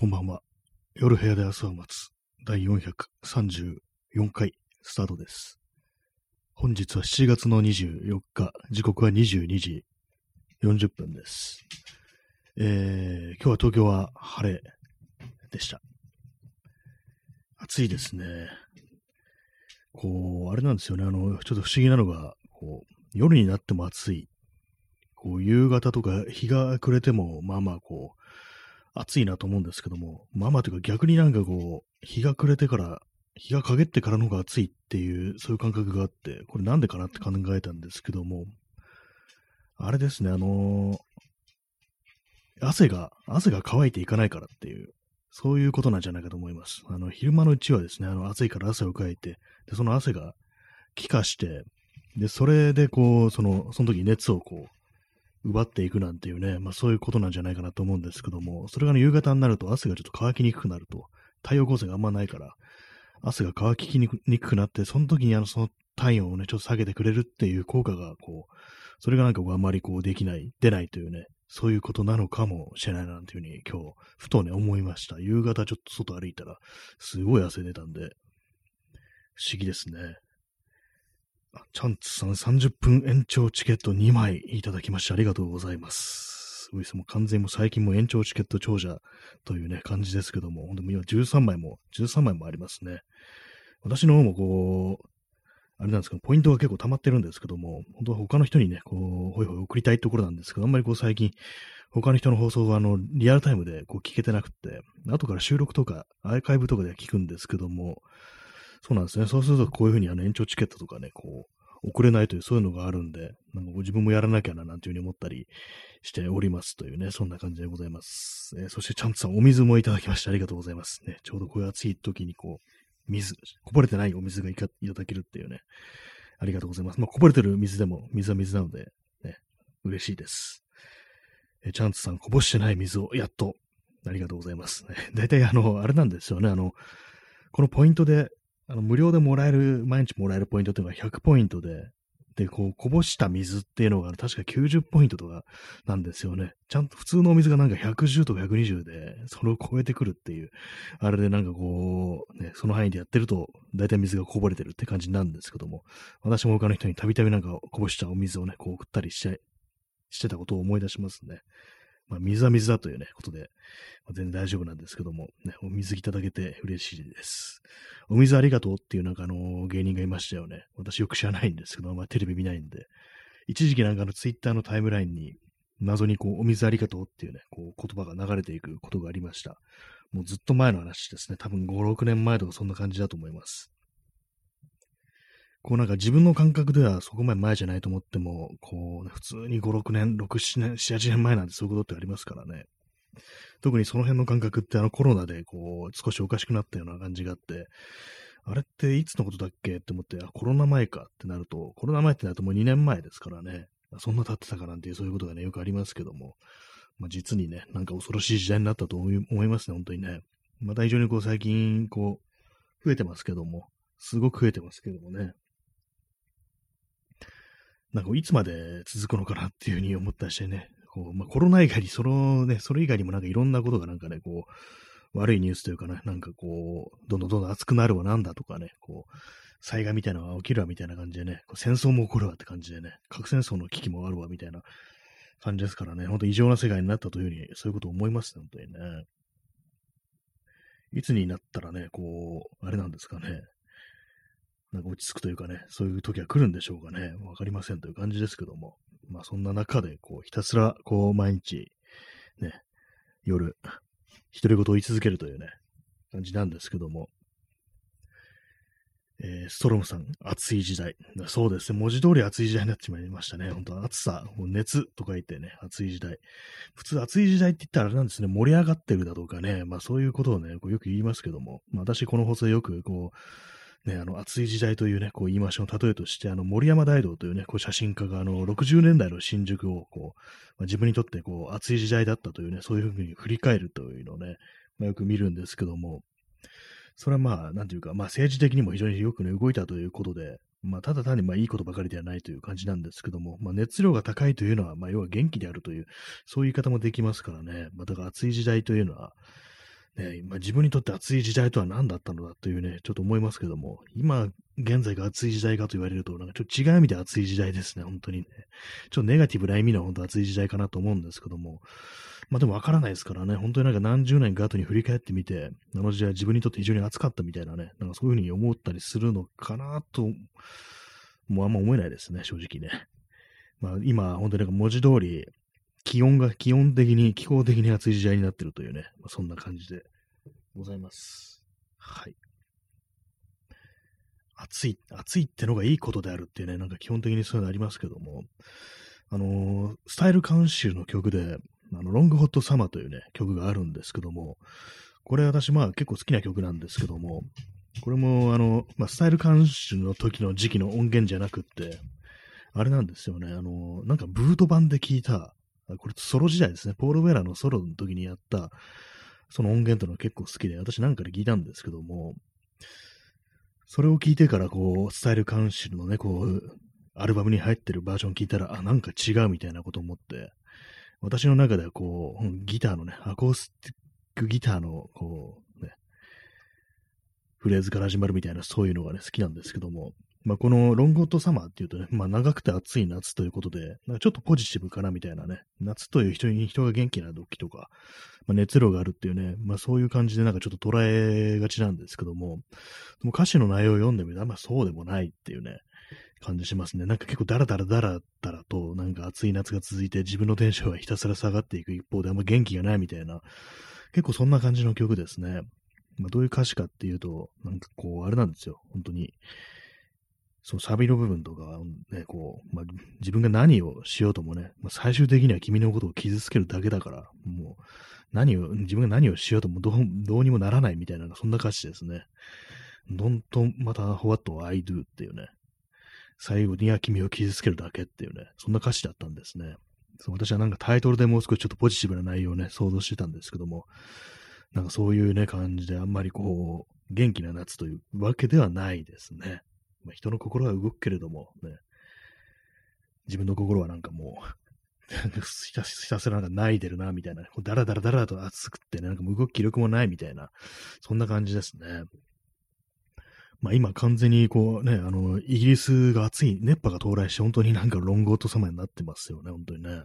こんばんは。夜部屋で朝を待つ第434回スタートです。本日は7月の24日、時刻は22時40分です。えー、今日は東京は晴れでした。暑いですね。こう、あれなんですよね。あの、ちょっと不思議なのが、こう、夜になっても暑い。こう、夕方とか日が暮れても、まあまあこう、暑いなと思うんですけども、まあまあというか逆になんかこう、日が暮れてから、日が陰ってからの方が暑いっていう、そういう感覚があって、これなんでかなって考えたんですけども、あれですね、あのー汗が、汗が乾いていかないからっていう、そういうことなんじゃないかと思います。あの、昼間のうちはですね、あの、暑いから汗をかいて、で、その汗が気化して、で、それでこう、その、その時熱をこう、奪っていくなんていうね、まあそういうことなんじゃないかなと思うんですけども、それが、ね、夕方になると汗がちょっと乾きにくくなると、太陽光線があんまないから、汗が乾きにくくなって、その時にあの、その体温をね、ちょっと下げてくれるっていう効果が、こう、それがなんかこうあんまりこうできない、出ないというね、そういうことなのかもしれないな、なんていうふうに今日、ふとね、思いました。夕方ちょっと外歩いたら、すごい汗出たんで、不思議ですね。チャンツさん30分延長チケット2枚いただきましてありがとうございます。すごいです。も完全にも最近も延長チケット長者というね、感じですけども、本当に今13枚も、13枚もありますね。私の方もこう、あれなんですけど、ポイントが結構溜まってるんですけども、本当は他の人にね、こう、ほいほい送りたいところなんですけど、あんまりこう最近、他の人の放送はあの、リアルタイムでこう聞けてなくて、後から収録とか、アーカイブとかで聞くんですけども、そうなんですね。そうするとこういうふうにあの延長チケットとかね、こう、送れないというそういうのがあるんで、なんかこう自分もやらなきゃななんていうふうに思ったりしておりますというね、そんな感じでございます。えーそしてちゃんとさんお水もいただきましてありがとうございます。ね、ちょうどこういう暑い時にこう、水、こぼれてないお水がいただけるっていうね、ありがとうございます。まあ、こぼれてる水でも、水は水なので、ね、嬉しいです。えーチャンツさん、こぼしてない水を、やっと、ありがとうございます。大体、あの、あれなんですよね、あの、このポイントで、あの、無料でもらえる、毎日もらえるポイントっていうのが100ポイントで、で、こう、こぼした水っていうのが、確か90ポイントとかなんですよね。ちゃんと普通のお水がなんか110とか120で、それを超えてくるっていう、あれでなんかこう、ね、その範囲でやってると、大体水がこぼれてるって感じなんですけども、私も他の人にたびたびなんかこぼしたお水をね、こう送ったりして、してたことを思い出しますね。まあ、水は水だというね、ことで、まあ、全然大丈夫なんですけども、ね、お水いただけて嬉しいです。お水ありがとうっていうなんかあの、芸人がいましたよね。私よく知らないんですけど、まあテレビ見ないんで。一時期なんかあの、ツイッターのタイムラインに、謎にこう、お水ありがとうっていうね、こう、言葉が流れていくことがありました。もうずっと前の話ですね。多分5、6年前とかそんな感じだと思います。こうなんか自分の感覚ではそこまで前じゃないと思っても、こう、普通に5、6年、6、7年、7、8年前なんてそういうことってありますからね。特にその辺の感覚ってあのコロナでこう、少しおかしくなったような感じがあって、あれっていつのことだっけって思って、あ、コロナ前かってなると、コロナ前ってなるともう2年前ですからね。そんな経ってたかなんていうそういうことがね、よくありますけども、まあ、実にね、なんか恐ろしい時代になったと思いますね、本当にね。また非常にこう最近、こう、増えてますけども、すごく増えてますけどもね。なんかいつまで続くのかなっていうふうに思ったりしてね、こうまあ、コロナ以外に、そのね、それ以外にもなんかいろんなことがなんかね、こう、悪いニュースというかね、なんかこう、どんどんどんどん熱くなるわなんだとかね、こう、災害みたいなのが起きるわみたいな感じでね、こう戦争も起こるわって感じでね、核戦争の危機もあるわみたいな感じですからね、本当異常な世界になったというふうに、そういうことを思いますね、本当にね。いつになったらね、こう、あれなんですかね、なんか落ち着くというかね、そういう時は来るんでしょうかね。わかりませんという感じですけども。まあそんな中で、こう、ひたすら、こう、毎日、ね、夜、独り言を言い続けるというね、感じなんですけども。えーストロムさん、暑い時代。そうですね。文字通り暑い時代になってしまいましたね。本当暑さ、もう熱とか言ってね、暑い時代。普通暑い時代って言ったらあれなんですね、盛り上がってるだとかね、まあそういうことをね、こうよく言いますけども、まあ私この放送よくこう、ね、あの、暑い時代というね、こう言い回しの例えとして、あの、森山大道というね、こう写真家が、あの、60年代の新宿を、こう、まあ自分にとって、こう、暑い時代だったというね、そういうふうに振り返るというのをね、まあ、よく見るんですけども、それはまあ、なんていうか、まあ政治的にも非常によくね、動いたということで、まあ、ただ単にまあいいことばかりではないという感じなんですけども、まあ、熱量が高いというのは、まあ、要は元気であるという、そういう言い方もできますからね。まあ、だから暑い時代というのは、ね、まあ、自分にとって暑い時代とは何だったのだというね、ちょっと思いますけども、今現在が暑い時代かと言われると、なんかちょっと違う意味で暑い時代ですね、本当にね。ちょっとネガティブな意味の本当暑い時代かなと思うんですけども、まあでもわからないですからね、本当になんか何十年か後に振り返ってみて、あの時代自分にとって非常に暑かったみたいなね、なんかそういうふうに思ったりするのかなと、もうあんま思えないですね、正直ね。まあ今、本当になんか文字通り、気温が基本的に、気候的に暑い時代になってるというね、まあ、そんな感じでございます。はい。暑い、暑いってのがいいことであるっていうね、なんか基本的にそういうのありますけども、あのー、スタイルカウンシルの曲で、あの、ロングホットサマーというね、曲があるんですけども、これ私まあ結構好きな曲なんですけども、これもあの、まあ、スタイルカウンシルの時の時期の音源じゃなくって、あれなんですよね、あの、なんかブート版で聞いた、これソロ時代ですね、ポール・ウェラのソロの時にやった、その音源というのは結構好きで、私なんかで聞いたんですけども、それを聞いてから、こう、スタイルカウンシルのね、こう、アルバムに入ってるバージョン聞いたら、あ、なんか違うみたいなこと思って、私の中ではこう、ギターのね、アコースティックギターの、こう、ね、フレーズから始まるみたいな、そういうのがね、好きなんですけども、まあ、このロングホットサマーっていうとね、まあ、長くて暑い夏ということで、なんかちょっとポジティブかなみたいなね、夏という人に人が元気な時とか、まあ、熱量があるっていうね、まあ、そういう感じでなんかちょっと捉えがちなんですけども、でも歌詞の内容を読んでみると、あんまそうでもないっていうね、感じしますね。なんか結構ダラダラダラダラと、なんか暑い夏が続いて自分のテンションはひたすら下がっていく一方であんま元気がないみたいな、結構そんな感じの曲ですね。まあ、どういう歌詞かっていうと、なんかこう、あれなんですよ。本当に。そのサビの部分とか、ね、こう、まあ、自分が何をしようともね、まあ、最終的には君のことを傷つけるだけだから、もう、何を、自分が何をしようともどうどうにもならないみたいな、そんな歌詞ですね。どんとまた what I do っていうね、最後には君を傷つけるだけっていうね、そんな歌詞だったんですね。そう私はなんかタイトルでもう少しちょっとポジティブな内容をね、想像してたんですけども、なんかそういうね、感じであんまりこう、元気な夏というわけではないですね。まあ、人の心は動くけれども、ね、自分の心はなんかもう ひたひたすらなんか泣いてるな、みたいな、だらだらだらと熱くってね、なんか動く気力もないみたいな、そんな感じですね。まあ今完全にこうね、あの、イギリスが暑い熱波が到来して、本当になんかロングオートサマーになってますよね、本当にね。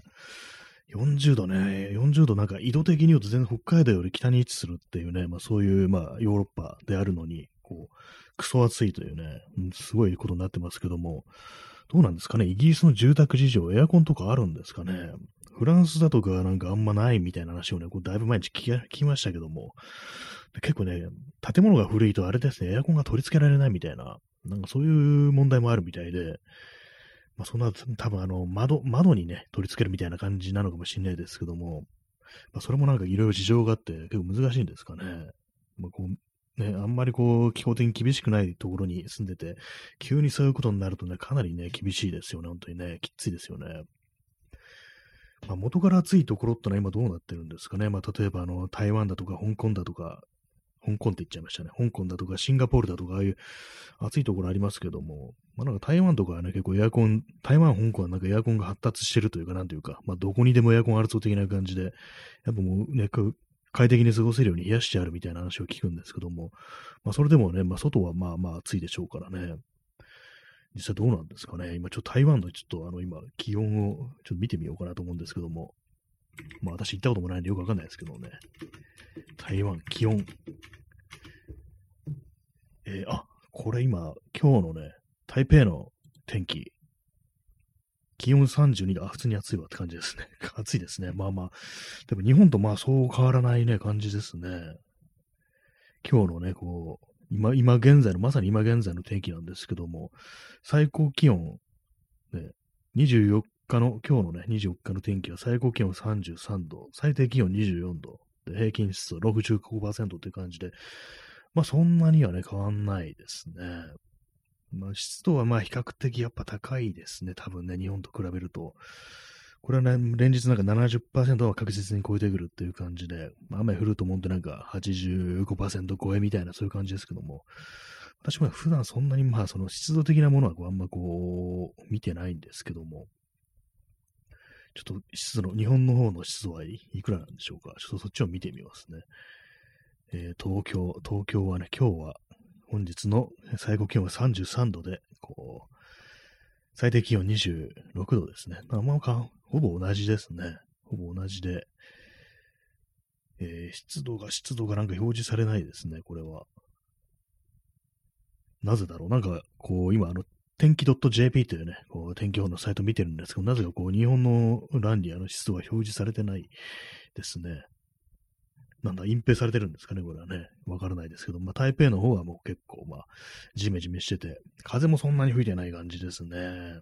40度ね、40度なんか緯度的に言うと全然北海道より北に位置するっていうね、まあそういうまあヨーロッパであるのに、こう、クソ暑いというね、すごいことになってますけども、どうなんですかね？イギリスの住宅事情、エアコンとかあるんですかね？フランスだとかなんかあんまないみたいな話をね、こうだいぶ前に聞きましたけども、結構ね、建物が古いとあれですね、エアコンが取り付けられないみたいな、なんかそういう問題もあるみたいで、まあそんな、多分あの、窓、窓にね、取り付けるみたいな感じなのかもしれないですけども、まあそれもなんかいろいろ事情があって結構難しいんですかね？まあこう、ね、あんまりこう、気候的に厳しくないところに住んでて、急にそういうことになるとね、かなりね、厳しいですよね、本当にね、きついですよね。まあ、元から暑いところってのは今どうなってるんですかね。まあ、例えばあの、台湾だとか香港だとか、香港って言っちゃいましたね。香港だとかシンガポールだとか、ああいう暑いところありますけども、まあなんか台湾とかはね、結構エアコン、台湾、香港はなんかエアコンが発達してるというか、なんというか、まあどこにでもエアコンあるそう的な感じで、やっぱもうね、快適に過ごせるように冷やしてあるみたいな話を聞くんですけども、まあそれでもね、まあ外はまあまあ暑いでしょうからね。実際どうなんですかね。今ちょっと台湾のちょっとあの今気温をちょっと見てみようかなと思うんですけども、まあ私行ったこともないんでよくわかんないですけどね。台湾、気温。えー、あ、これ今、今日のね、台北の天気、気温32度、あ、普通に暑いわって感じですね。暑いですね。まあまあ。でも日本とまあそう変わらないね、感じですね。今日のね、こう、今、今現在の、まさに今現在の天気なんですけども、最高気温、ね、24日の、今日のね、24日の天気は最高気温33度、最低気温24度、で平均湿度65%という感じで、まあそんなにはね、変わんないですね。まあ、湿度はまあ比較的やっぱ高いですね。多分ね、日本と比べると。これはね、連日なんか70%は確実に超えてくるっていう感じで、ま、雨降ると思うんでなんか85%超えみたいなそういう感じですけども、私も普段そんなにまあその湿度的なものはこうあんまこう見てないんですけども、ちょっと湿度の、日本の方の湿度はいくらなんでしょうか。ちょっとそっちを見てみますね。えー東京、東京はね、今日は、本日の最高気温は33度で、こう、最低気温26度ですね。まあ、まあか、ほぼ同じですね。ほぼ同じで、えー湿度が、湿度がなんか表示されないですね、これは。なぜだろう？なんか、こう、今、あの、天気 .jp というね、こう、天気予報のサイト見てるんですけど、なぜかこう、日本の欄にあの湿度が表示されてないですね。なんだ、隠蔽されてるんですかね、これはね。わからないですけど、まあ、台北の方はもう結構、まあ、ジメジメしてて、風もそんなに吹いてない感じですね。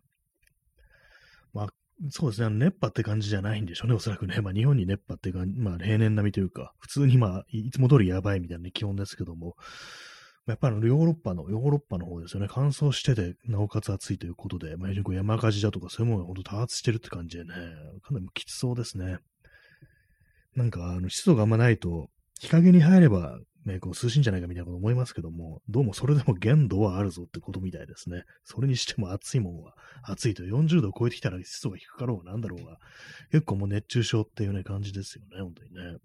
まあ、そうですね、熱波って感じじゃないんでしょうね、おそらくね。まあ、日本に熱波っていうか、まあ、平年並みというか、普通にまあ、いつも通りやばいみたいな気温ですけども、やっぱりヨーロッパの、ヨーロッパの方ですよね。乾燥してて、なおかつ暑いということで、まあ、非常に山火事だとかそういうものが本当多発してるって感じでね、かなりきつそうですね。なんか、あの、湿度があんまないと、日陰に入れば、ね、こう涼しいんじゃないかみたいなこと思いますけども、どうもそれでも限度はあるぞってことみたいですね。それにしても暑いもんは、暑いと40度を超えてきたら湿度が低かろうがなんだろうが、結構もう熱中症っていうね、感じですよね、本当にね。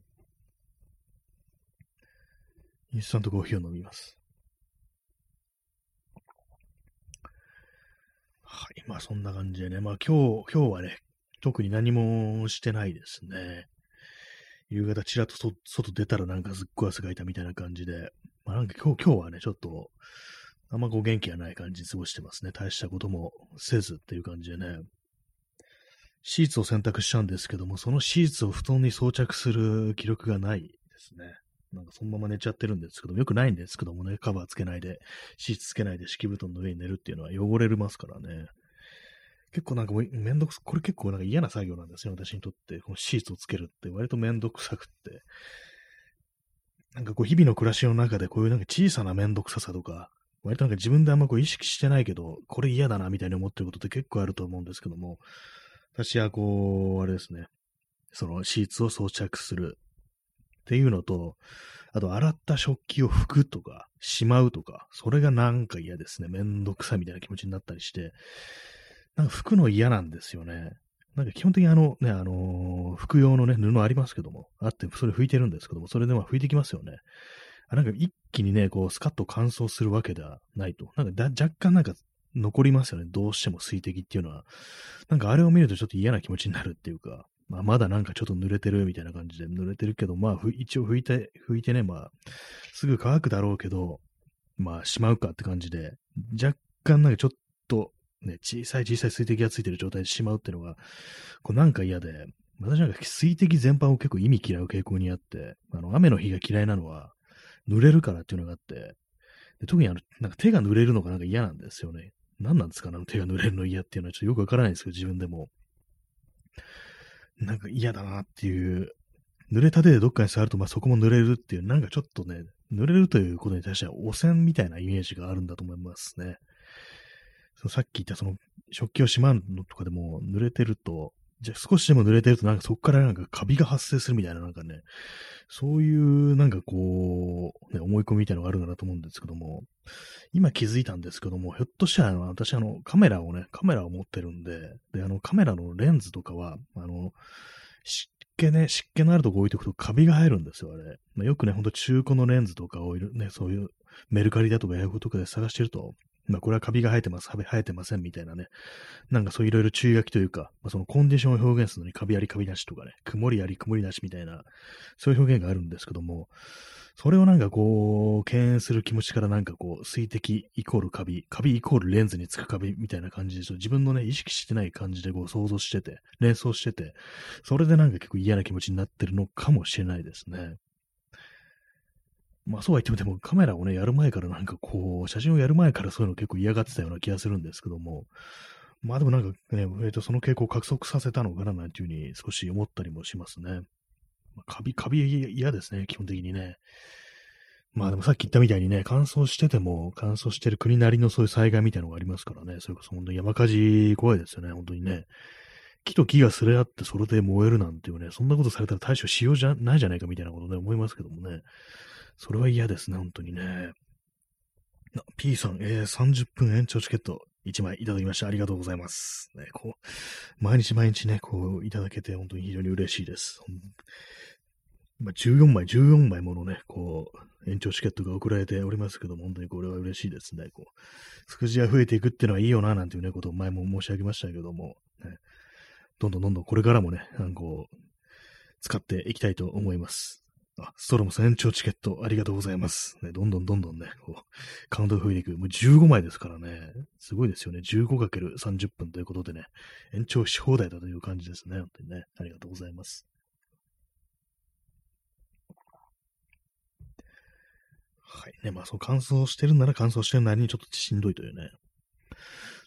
インスタントコーヒーを飲みます。はい。まあそんな感じでね。まあ今日、今日はね、特に何もしてないですね。夕方ちらっと外出たらなんかすっごい汗かいたみたいな感じで。まあなんか今日、今日はね、ちょっと、あんまこう元気がない感じに過ごしてますね。大したこともせずっていう感じでね。シーツを洗濯しちゃうんですけども、そのシーツを布団に装着する記録がないですね。なんかそのまま寝ちゃってるんですけども、よくないんですけどもね、カバーつけないで、シーツつけないで敷布団の上に寝るっていうのは汚れるますからね。結構なんかもうめんどくさ、これ結構なんか嫌な作業なんですよ、私にとって。このシーツをつけるって割とめんどくさくって。なんかこう日々の暮らしの中でこういうなんか小さなめんどくささとか、割となんか自分であんまこう意識してないけど、これ嫌だなみたいに思ってることって結構あると思うんですけども、私はこう、あれですね、そのシーツを装着するっていうのと、あと洗った食器を拭くとか、しまうとか、それがなんか嫌ですね。めんどくさみたいな気持ちになったりして、なんか拭くの嫌なんですよね。なんか基本的にあのね、あのー拭く用のね、布ありますけども、あって、それ拭いてるんですけども、それでまあ拭いてきますよね。あなんか一気にね、こう、スカッと乾燥するわけではないと。なんか若干なんか残りますよね。どうしても水滴っていうのは。なんかあれを見るとちょっと嫌な気持ちになるっていうか、まあ、まだなんかちょっと濡れてるみたいな感じで濡れてるけど、まあ、一応拭いて、拭いてね、まあ、すぐ乾くだろうけど、まあ、しまうかって感じで、若干なんかちょっと、ね、小さい小さい水滴がついてる状態でしまうっていうのが、こうなんか嫌で、私なんか水滴全般を結構意味嫌う傾向にあって、あの、雨の日が嫌いなのは、濡れるからっていうのがあって、で特にあの、なんか手が濡れるのがなんか嫌なんですよね。何なんですかね、あの手が濡れるの嫌っていうのはちょっとよくわからないんですけど、自分でも。なんか嫌だなっていう、濡れた手でどっかに触ると、まあそこも濡れるっていう、なんかちょっとね、濡れるということに対しては汚染みたいなイメージがあるんだと思いますね。そさっき言ったその食器をしまうのとかでも濡れてると、じゃ少しでも濡れてるとなんかそこからなんかカビが発生するみたいななんかね、そういうなんかこう、ね、思い込みみたいなのがあるかなと思うんですけども、今気づいたんですけども、ひょっとしたらあの私あのカメラをね、カメラを持ってるんで、で、あのカメラのレンズとかは、あの、湿気ね、湿気のあるとこ置いておくとカビが生えるんですよ、あれ。まあ、よくね、ほんと中古のレンズとかを、ね、そういうメルカリだとかヤフーとかで探してると、まあ、これはカビが生えてます、生えてませんみたいなね。なんかそういろいろ注意書きというか、まあ、そのコンディションを表現するのにカビありカビなしとかね、曇りあり曇りなしみたいな、そういう表現があるんですけども、それをなんかこう、敬遠する気持ちからなんかこう、水滴イコールカビ、カビイコールレンズにつくカビみたいな感じで、自分のね、意識してない感じでこう想像してて、連想してて、それでなんか結構嫌な気持ちになってるのかもしれないですね。まあそうは言っても、でもカメラをね、やる前からなんかこう、写真をやる前からそういうの結構嫌がってたような気がするんですけども、まあでもなんかね、えー、とその傾向を加速させたのかななんていうふうに少し思ったりもしますね。まあ、カビ、カビ嫌ですね、基本的にね。まあでもさっき言ったみたいにね、乾燥してても、乾燥してる国なりのそういう災害みたいなのがありますからね、それこそ本当に山火事怖いですよね、本当にね。木と木がすれ合ってそれで燃えるなんていうね、そんなことされたら対処しようじゃないじゃないかみたいなことね、思いますけどもね。それは嫌ですね、本当にね。P さん、えー、30分延長チケット1枚いただきました。ありがとうございます。ね、こう、毎日毎日ね、こう、いただけて本当に非常に嬉しいです。ま、14枚、14枚ものね、こう、延長チケットが送られておりますけども、本当にこれは嬉しいですね。こう、数字が増えていくっていうのはいいよな、なんていうね、ことを前も申し上げましたけども、ね、どんどんどんどんこれからもね、あのこう、使っていきたいと思います。あ、ストロムス延長チケットありがとうございます。ね、どんどんどんどんね、こう、カウントが増えていく。もう15枚ですからね。すごいですよね。15×30 分ということでね、延長し放題だという感じですね。本当にね。ありがとうございます。はい。ね、まあそう乾燥してるなら乾燥してるなりにちょっとしんどいというね。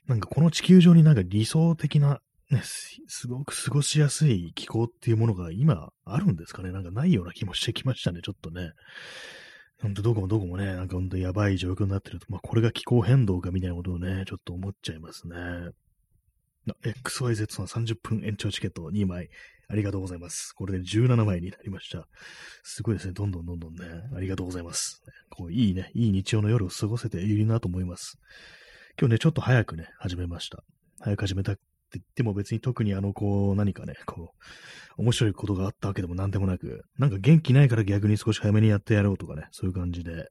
なんかこの地球上になんか理想的なね、すごく過ごしやすい気候っていうものが今あるんですかねなんかないような気もしてきましたね、ちょっとね。ほんとどこもどこもね、なんかほんとやばい状況になってると、まあこれが気候変動かみたいなことをね、ちょっと思っちゃいますね。XYZ の30分延長チケット2枚、ありがとうございます。これで17枚になりました。すごいですね。どんどんどんどんね、ありがとうございます。こういいね、いい日曜の夜を過ごせているなと思います。今日ね、ちょっと早くね、始めました。早く始めたって言っても別に特にあの、こう、何かね、こう、面白いことがあったわけでも何でもなく、なんか元気ないから逆に少し早めにやってやろうとかね、そういう感じで。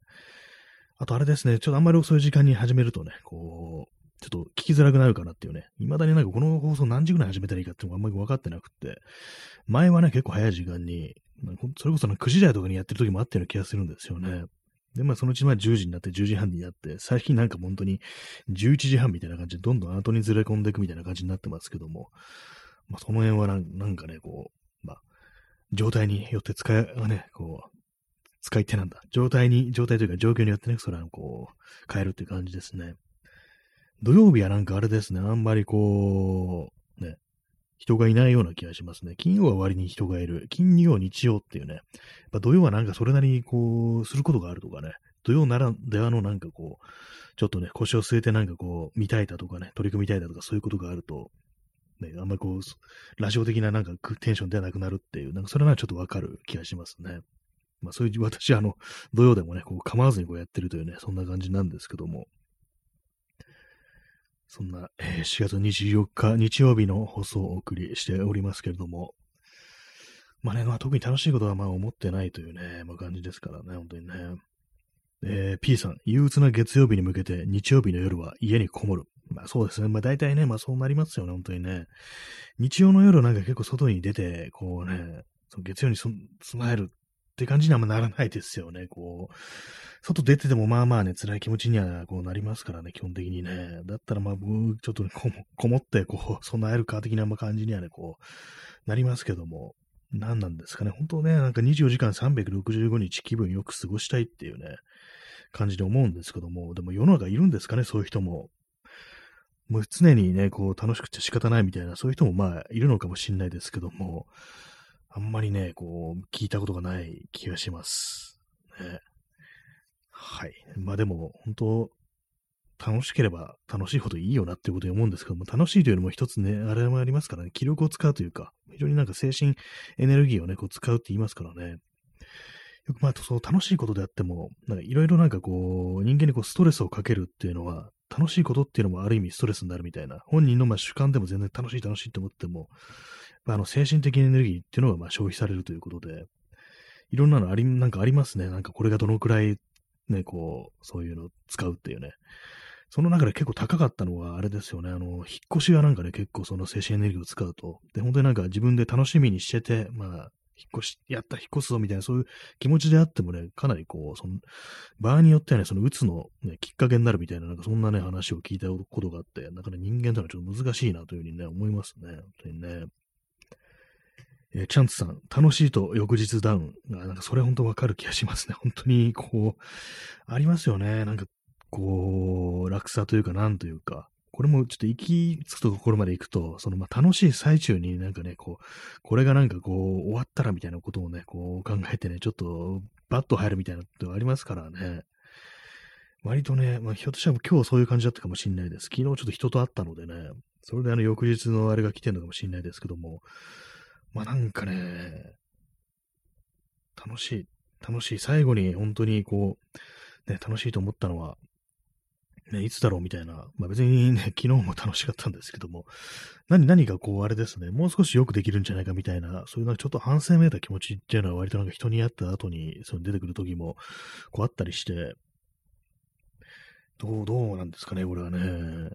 あとあれですね、ちょっとあんまり遅い時間に始めるとね、こう、ちょっと聞きづらくなるかなっていうね。未だになんかこの放送何時ぐらい始めたらいいかっていうのがあんまり分かってなくって、前はね、結構早い時間に、それこそ9時台とかにやってる時もあったような気がするんですよね。で、まあそのうちまあ10時になって10時半になって、最近なんか本当に11時半みたいな感じでどんどん後にずれ込んでいくみたいな感じになってますけども、まあその辺はなんかね、こう、まあ、状態によって使い、ね、こう、使い手なんだ。状態に、状態というか状況によってね、それはこう、変えるっていう感じですね。土曜日はなんかあれですね、あんまりこう、人がいないような気がしますね。金曜は割に人がいる。金曜、日曜っていうね。やっぱ土曜はなんかそれなりにこう、することがあるとかね。土曜ならではのなんかこう、ちょっとね、腰を据えてなんかこう、見たいだとかね、取り組みたいだとかそういうことがあると、ね、あんまりこう、ラジオ的ななんかテンションではなくなるっていう、なんかそれはちょっとわかる気がしますね。まあそういう、私あの、土曜でもね、こう構わずにこうやってるというね、そんな感じなんですけども。そんな、えー、4月24日日曜日の放送をお送りしておりますけれども、まあね、まあ特に楽しいことはまあ思ってないというね、まあ感じですからね、本当にね。えー、P さん、憂鬱な月曜日に向けて日曜日の夜は家にこもる。まあそうですね。まあ大体ね、まあそうなりますよね、本当にね。日曜の夜なんか結構外に出て、こうね、その月曜に備えるって感じにはあんまならないですよね。こう、外出ててもまあまあね、辛い気持ちにはこうなりますからね、基本的にね。だったらまあ僕、ちょっと、ね、こもって、こう、備えるか的な感じにはね、こう、なりますけども、何なんですかね。本当ね、なんか24時間365日気分よく過ごしたいっていうね、感じで思うんですけども、でも世の中いるんですかね、そういう人も。もう常にね、こう楽しくて仕方ないみたいな、そういう人もまあいるのかもしれないですけども、あんまりね、こう、聞いたことがない気がします。ね。はい。まあでも、本当楽しければ楽しいほどいいよなっていうことに思うんですけども、楽しいというのも一つね、あれもありますからね、気力を使うというか、非常になんか精神エネルギーをね、こう使うって言いますからね。よくまあ、そう楽しいことであっても、なんかいろいろなんかこう、人間にこうストレスをかけるっていうのは、楽しいことっていうのもある意味ストレスになるみたいな、本人のまあ主観でも全然楽しい楽しいと思っても、あの精神的エネルギーっていうのがまあ消費されるということで、いろんなのあり、なんかありますね。なんかこれがどのくらいね、こう、そういうのを使うっていうね。その中で結構高かったのは、あれですよね、あの、引っ越しはなんかね、結構その精神エネルギーを使うと。で、本当になんか自分で楽しみにしてて、まあ、引っ越し、やった、引っ越すぞみたいな、そういう気持ちであってもね、かなりこう、その、場合によってはね、その、うつの、ね、きっかけになるみたいな、なんかそんなね、話を聞いたことがあって、なかなか人間というのはちょっと難しいなというふうにね、思いますね。本当にね。えー、チャンツさん、楽しいと翌日ダウン。なんかそれ本当わかる気がしますね。本当に、こう、ありますよね。なんか、こう、落差というか、なんというか、これもちょっと行き着くところまで行くと、そのまあ楽しい最中になんかね、こう、これがなんかこう、終わったらみたいなことをね、こう考えてね、ちょっとバッと入るみたいなことありますからね。割とね、まあ、ひょっとしたら今日そういう感じだったかもしれないです。昨日ちょっと人と会ったのでね、それであの翌日のあれが来てるのかもしれないですけども、まあなんかね、楽しい、楽しい。最後に本当にこう、ね、楽しいと思ったのは、ね、いつだろうみたいな、まあ別にね、昨日も楽しかったんですけども、何、何かこう、あれですね、もう少しよくできるんじゃないかみたいな、そういうなんかちょっと反省めいた気持ちっていうのは割となんか人に会った後に、その出てくる時も、こうあったりして、どう、どうなんですかね、これはね。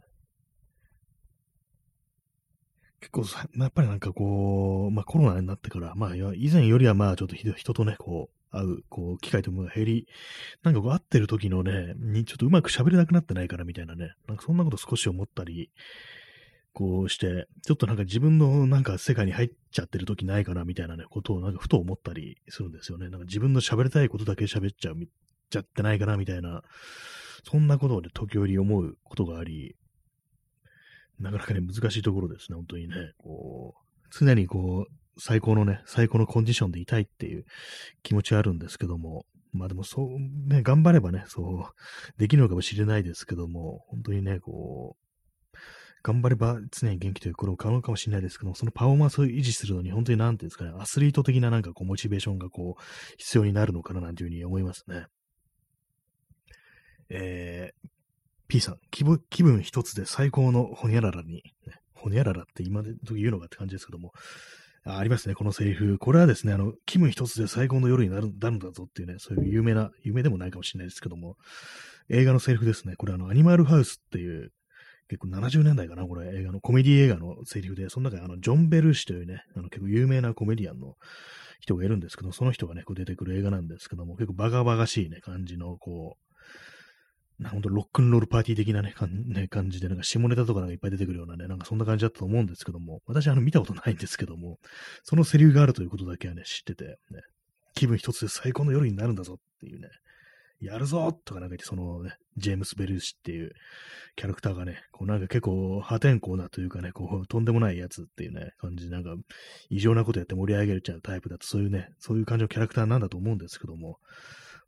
結構さ、やっぱりなんかこう、まあコロナになってから、まあ以前よりはまあちょっと人とね、こう、会う、こう、機会ともが減り、なんかこう、会ってる時のね、にちょっとうまく喋れなくなってないからみたいなね、なんかそんなこと少し思ったり、こうして、ちょっとなんか自分のなんか世界に入っちゃってる時ないかなみたいなね、ことをなんかふと思ったりするんですよね。なんか自分の喋りたいことだけ喋っちゃう、ちゃってないかなみたいな、そんなことをね、時折思うことがあり、なかなかね、難しいところですね、本当にね。こう、常にこう、最高のね、最高のコンディションでいたいっていう気持ちはあるんですけども、まあでもそう、ね、頑張ればね、そう、できるのかもしれないですけども、本当にね、こう、頑張れば常に元気ということを可能かもしれないですけども、そのパフォーマンスを維持するのに本当になんていうんですかね、アスリート的ななんかこう、モチベーションがこう、必要になるのかななんていうふうに思いますね。えー、P さん、気分気分一つで最高のほにゃららに、ね、ほにゃららって今で言うのかって感じですけども、あありますね、このセリフ。これはですね、あの、気分一つで最高の夜になるなるんだぞっていうね、そういう有名な、有名でもないかもしれないですけども、映画のセリフですね。これあの、アニマルハウスっていう、結構70年代かな、これ、映画の、コメディ映画のセリフで、その中にあの、ジョン・ベルーシというね、あの、結構有名なコメディアンの人がいるんですけど、その人がね、こう出てくる映画なんですけども、結構バカバカしいね、感じの、こう、ほんとロックンロールパーティー的なね、ね感じで、なんか下ネタとかなんかいっぱい出てくるようなね、なんかそんな感じだったと思うんですけども、私あの見たことないんですけども、そのセリフがあるということだけはね、知ってて、ね、気分一つで最高の夜になるんだぞっていうね、やるぞとかなんか言って、そのね、ジェームス・ベルーシっていうキャラクターがね、こうなんか結構破天荒なというかね、こうとんでもないやつっていうね、感じでなんか異常なことやって盛り上げるちゃうタイプだと、そういうね、そういう感じのキャラクターなんだと思うんですけども、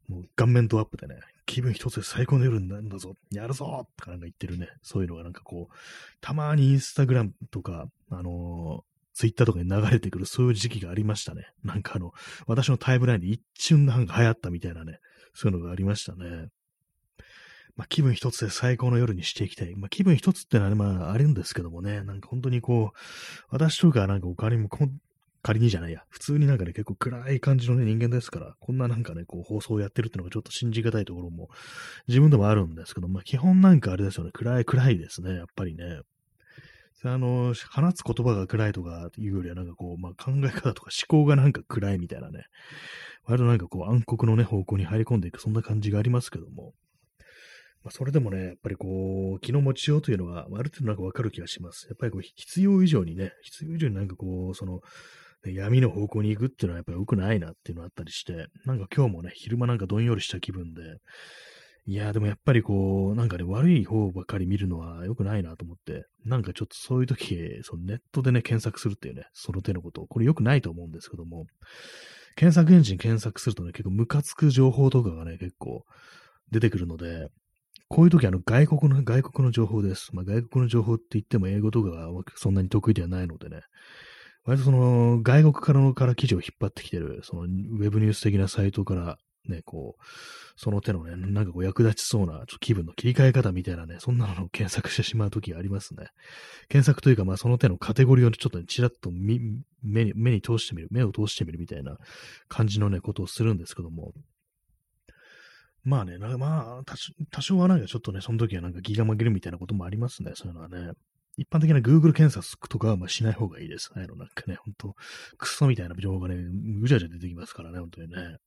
もう顔面ドアップでね、気分一つで最高の夜になるんだぞ、やるぞとかなんか言ってるね、そういうのがなんかこう、たまにインスタグラムとか、あのー、ツイッターとかに流れてくるそういう時期がありましたね。なんかあの、私のタイムラインで一瞬なんか流行ったみたいなね、そういうのがありましたね。まあ、気分一つで最高の夜にしていきたい。まあ、気分一つってのはね、まあ、あるんですけどもね、なんか本当にこう、私とかなんかお金も仮にじゃないや、普通になんかね、結構暗い感じのね、人間ですから、こんななんかね、こう、放送をやってるってのがちょっと信じがたいところも、自分でもあるんですけど、まあ、基本なんかあれですよね、暗い、暗いですね、やっぱりね。あの、放つ言葉が暗いとかいうよりは、なんかこう、まあ、考え方とか思考がなんか暗いみたいなね、割となんかこう、暗黒のね、方向に入り込んでいく、そんな感じがありますけども、まあ、それでもね、やっぱりこう、気の持ちようというのは、ある程度なんかわかる気がします。やっぱりこう、必要以上にね、必要以上になんかこう、その、闇の方向に行くっていうのはやっぱり良くないなっていうのがあったりして、なんか今日もね、昼間なんかどんよりした気分で、いや、でもやっぱりこう、なんかね、悪い方ばっかり見るのは良くないなと思って、なんかちょっとそういう時、そのネットでね、検索するっていうね、その手のこと、これ良くないと思うんですけども、検索エンジン検索するとね、結構ムカつく情報とかがね、結構出てくるので、こういう時あの外国の、外国の情報です。まあ外国の情報って言っても英語とかがそんなに得意ではないのでね、割とその、外国からのから記事を引っ張ってきてる、その、ウェブニュース的なサイトから、ね、こう、その手のね、なんかこう役立ちそうな、ちょっと気分の切り替え方みたいなね、そんなのを検索してしまうときありますね。検索というか、まあその手のカテゴリーをちょっとね、ちらっと目に、目に通してみる、目を通してみるみたいな感じのね、ことをするんですけども、まあね、なんかまあ、多少はなんかちょっとね、その時はなんか気が紛れるみたいなこともありますね、そういうのはね。一般的な Google 検索とかはまあしない方がいいです。あの、なんかね、ほんと、クソみたいな情報がね、ぐちゃぐちゃ出てきますからね、本当にね。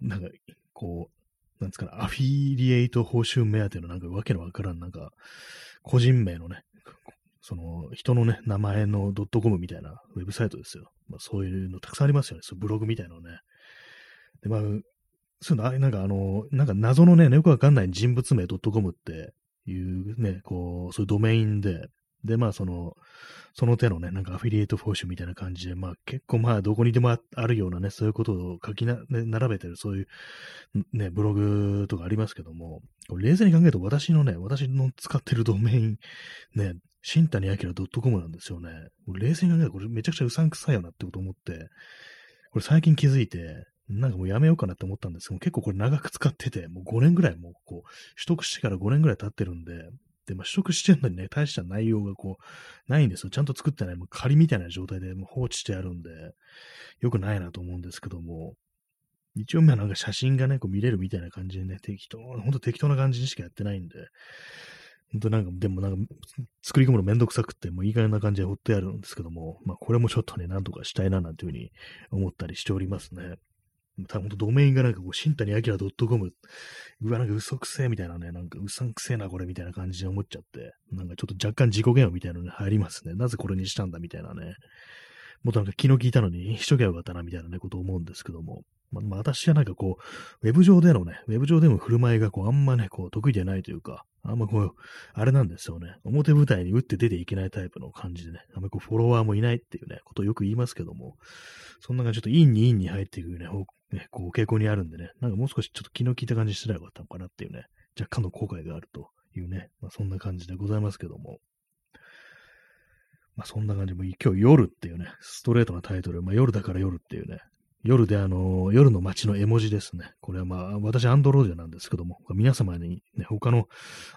なんか、こう、なんですかね、アフィリエイト報酬目当てのなんかわけのわからん、なんか、個人名のね、その、人のね、名前のドットコムみたいなウェブサイトですよ。まあ、そういうのたくさんありますよね。そうブログみたいなのね。で、まあ、そういうの、なんかあの、なんか謎のね、よくわかんない人物名ドットコムって、いうね、こう、そういうドメインで、で、まあ、その、その手のね、なんかアフィリエイト報酬みたいな感じで、まあ結構まあどこにでもあるようなね、そういうことを書きな、ね、並べてる、そういうね、ブログとかありますけども、冷静に考えると私のね、私の使ってるドメイン、ね、新谷明 .com なんですよね。冷静に考えるとこれめちゃくちゃうさんくさいよなってこと思って、これ最近気づいて、なんかもうやめようかなって思ったんですけど、結構これ長く使ってて、もう5年ぐらいもうこう、取得してから5年ぐらい経ってるんで、で、まあ、取得してるのにね、大した内容がこう、ないんですよ。ちゃんと作ってない、もう仮みたいな状態でもう放置してあるんで、よくないなと思うんですけども、一応まあなんか写真がね、こう見れるみたいな感じでね、適当、ほんと適当な感じにしかやってないんで、ほんとなんか、でもなんか、作り込むのめんどくさくって、もういい加減な感じで放ってあるんですけども、まあこれもちょっとね、なんとかしたいななんていうふうに思ったりしておりますね。多分ドメインがなんかこう、新谷明 .com、うわ、なんか嘘くせえみたいなね、なんかうさんくせえなこれみたいな感じで思っちゃって、なんかちょっと若干自己嫌悪みたいなのに入りますね。なぜこれにしたんだみたいなね。もっとなんか気の利いたのにしとけばよかったなみたいなね、ことを思うんですけども。まあ、まあ、私はなんかこう、ウェブ上でのね、ウェブ上での振る舞いがこう、あんまね、こう、得意でないというか、あんまこう、あれなんですよね。表舞台に打って出ていけないタイプの感じでね、あんまこう、フォロワーもいないっていうね、ことをよく言いますけども、そんな感じちょっとインにインに入っていくね、ね、こう、傾向にあるんでね、なんかもう少しちょっと気の利いた感じしたらよかったのかなっていうね、若干の後悔があるというね、まあ、そんな感じでございますけども。まあそんな感じも、今日夜っていうね、ストレートなタイトル、まあ夜だから夜っていうね、夜であの、夜の街の絵文字ですね。これはまあ、私、アンドロイドなんですけども、皆様にね、他の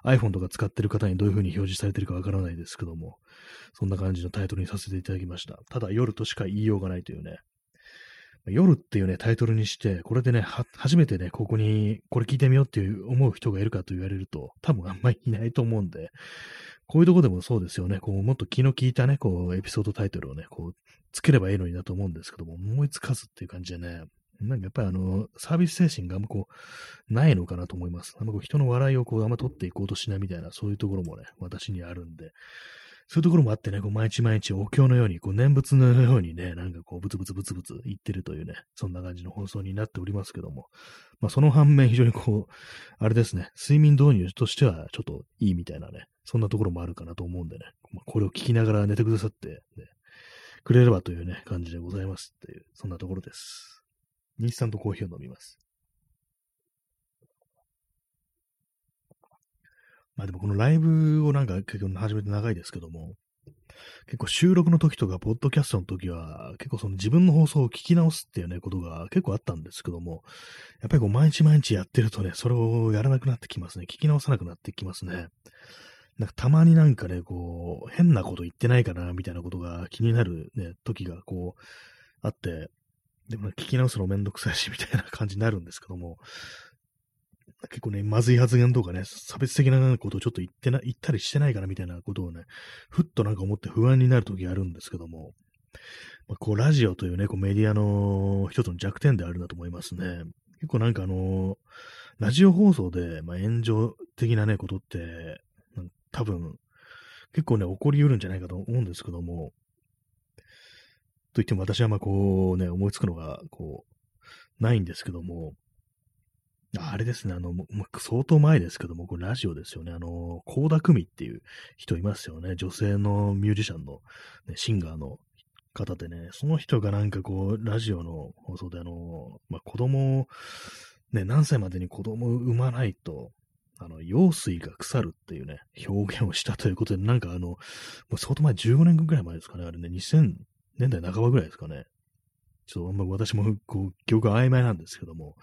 iPhone とか使ってる方にどういう風に表示されてるかわからないですけども、そんな感じのタイトルにさせていただきました。ただ、夜としか言いようがないというね、夜っていうね、タイトルにして、これでね、初めてね、ここに、これ聞いてみようっていう思う人がいるかと言われると、多分あんまりいないと思うんで、こういうとこでもそうですよね。こう、もっと気の利いたね、こう、エピソードタイトルをね、こう、つければいいのになと思うんですけども、思いつかずっていう感じでね、なんかやっぱりあの、サービス精神があんまこう、ないのかなと思います。あんまこう、人の笑いをこう、あんま取っていこうとしないみたいな、そういうところもね、私にあるんで、そういうところもあってね、こう毎日毎日お経のように、こう念仏のようにね、なんかこうブツブツブツブツ言ってるというね、そんな感じの放送になっておりますけども、まあその反面非常にこう、あれですね、睡眠導入としてはちょっといいみたいなね、そんなところもあるかなと思うんでね、まあ、これを聞きながら寝てくださって、ね、くれればというね、感じでございますっていう、そんなところです。インスタントコーヒーを飲みます。まあでもこのライブをなんか結構始めて長いですけども、結構収録の時とか、ポッドキャストの時は、結構その自分の放送を聞き直すっていうね、ことが結構あったんですけども、やっぱりこう毎日毎日やってるとね、それをやらなくなってきますね。聞き直さなくなってきますね。なんかたまになんかね、こう、変なこと言ってないかな、みたいなことが気になるね、時がこう、あって、でも、聞き直すのめんどくさいし、みたいな感じになるんですけども、結構ね、まずい発言とかね、差別的なことをちょっと言ってな、言ったりしてないかなみたいなことをね、ふっとなんか思って不安になるときあるんですけども、まあ、こう、ラジオというね、こうメディアの一つの弱点であるんだと思いますね。結構なんかあのラジオ放送で、まあ、炎上的なね、ことって、多分、結構ね、起こり得るんじゃないかと思うんですけども、と言っても私はまあこうね、思いつくのが、こう、ないんですけども、あれですね、あの、相当前ですけども、これラジオですよね。あの、高田組っていう人いますよね。女性のミュージシャンの、ね、シンガーの方でね、その人がなんかこう、ラジオの放送であの、まあ、子供をね、何歳までに子供を産まないと、あの、用水が腐るっていうね、表現をしたということで、なんかあの、もう相当前、15年ぐらい前ですかね、あれね、2000年代半ばぐらいですかね。ちょっとあんま私もこう記憶が曖昧なんですけども、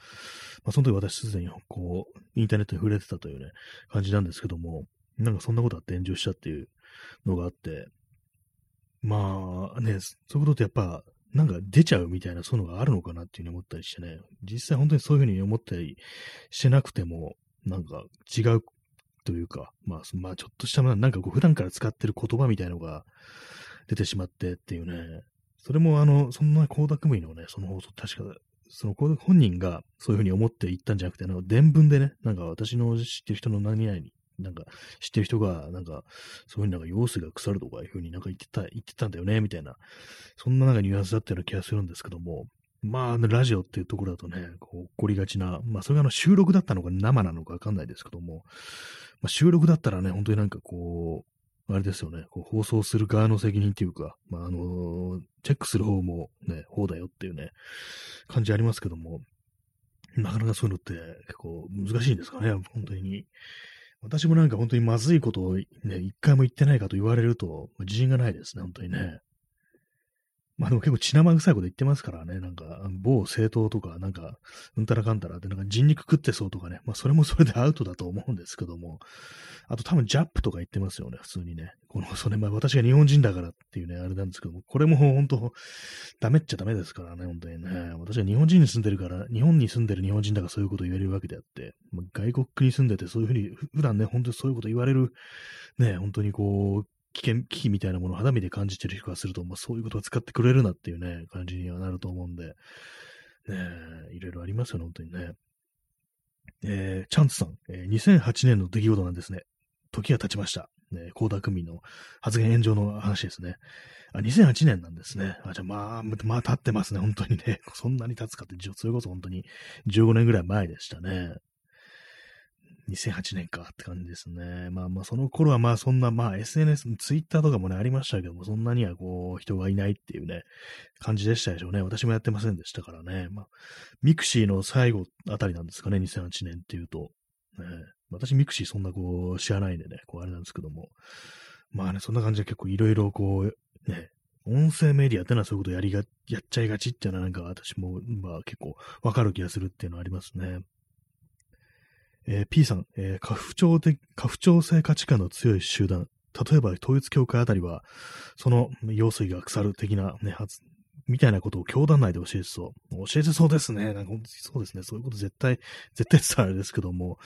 まあ、その時私すでにこう、インターネットに触れてたというね、感じなんですけども、なんかそんなことあって炎上したっていうのがあって、まあね、そういうことってやっぱ、なんか出ちゃうみたいな、そういうのがあるのかなっていうふうに思ったりしてね、実際本当にそういうふうに思ったりしてなくても、なんか違うというか、まあ、まあ、ちょっとした、なんかこう普段から使ってる言葉みたいのが出てしまってっていうね、それもあの、そんな光沢組のね、その放送、確か、その本人がそういうふうに思って言ったんじゃなくて、あの、伝聞でね、なんか私の知ってる人の何々に、なんか知ってる人が、なんか、そういうふうになんか様子が腐るとかいうふうになんか言ってた、言ってたんだよね、みたいな、そんななんかニュアンスだったような気がするんですけども、まあ、ラジオっていうところだとね、こう起こりがちな、まあ、それがあの収録だったのか生なのかわかんないですけども、まあ、収録だったらね、本当になんかこう、あれですよね、こう放送する側の責任っていうか、まあ、あの、チェックする方もね、方だよっていうね、感じありますけども、なかなかそういうのって結構難しいんですかね、本当に。私もなんか本当にまずいことをね、一回も言ってないかと言われると、自信がないですね、本当にね。まあでも結構血生臭いこと言ってますからね、なんか、某政党とか、なんか、うんたらかんたらで、なんか人肉食ってそうとかね、まあそれもそれでアウトだと思うんですけども、あと多分ジャップとか言ってますよね、普通にね。この、それ、まあ私が日本人だからっていうね、あれなんですけども、これも本当、ダメっちゃダメですからね、本当にね。私は日本人に住んでるから、日本に住んでる日本人だからそういうこと言われるわけであって、まあ、外国に住んでてそういうふうに、普段ね、本当にそういうこと言われる、ね、本当にこう、危険、危機みたいなものを肌身で感じてる人がすると、まあ、そういうことを使ってくれるなっていうね、感じにはなると思うんで、ねいろいろありますよね、本当にね。えー、チャンツさん、えー、2008年の出来事なんですね。時が経ちました。ね、高田組の発言炎上の話ですね。あ、2008年なんですね。あ、じゃあまあ、まあ経ってますね、本当にね。そんなに経つかって、それこそ本当に15年ぐらい前でしたね。2008年かって感じですね。まあまあ、その頃はまあそんな、まあ SNS、ツイッターとかもね、ありましたけども、そんなにはこう、人がいないっていうね、感じでしたでしょうね。私もやってませんでしたからね。まあ、ミクシーの最後あたりなんですかね、2008年っていうと。ね、私、ミクシーそんなこう、知らないんでね、こう、あれなんですけども。まあね、そんな感じで結構いろいろこう、ね、音声メディアってのはそういうことやりが、やっちゃいがちっていうのはなんか私も、まあ結構わかる気がするっていうのはありますね。えー、P さん、えー、家父長的、家父長制価値観の強い集団、例えば統一教会あたりは、その用水が腐る的な、ね、みたいなことを教団内で教えてそう。教えてそうですね。なんかそうですね。そういうこと絶対、絶対伝わるですけども、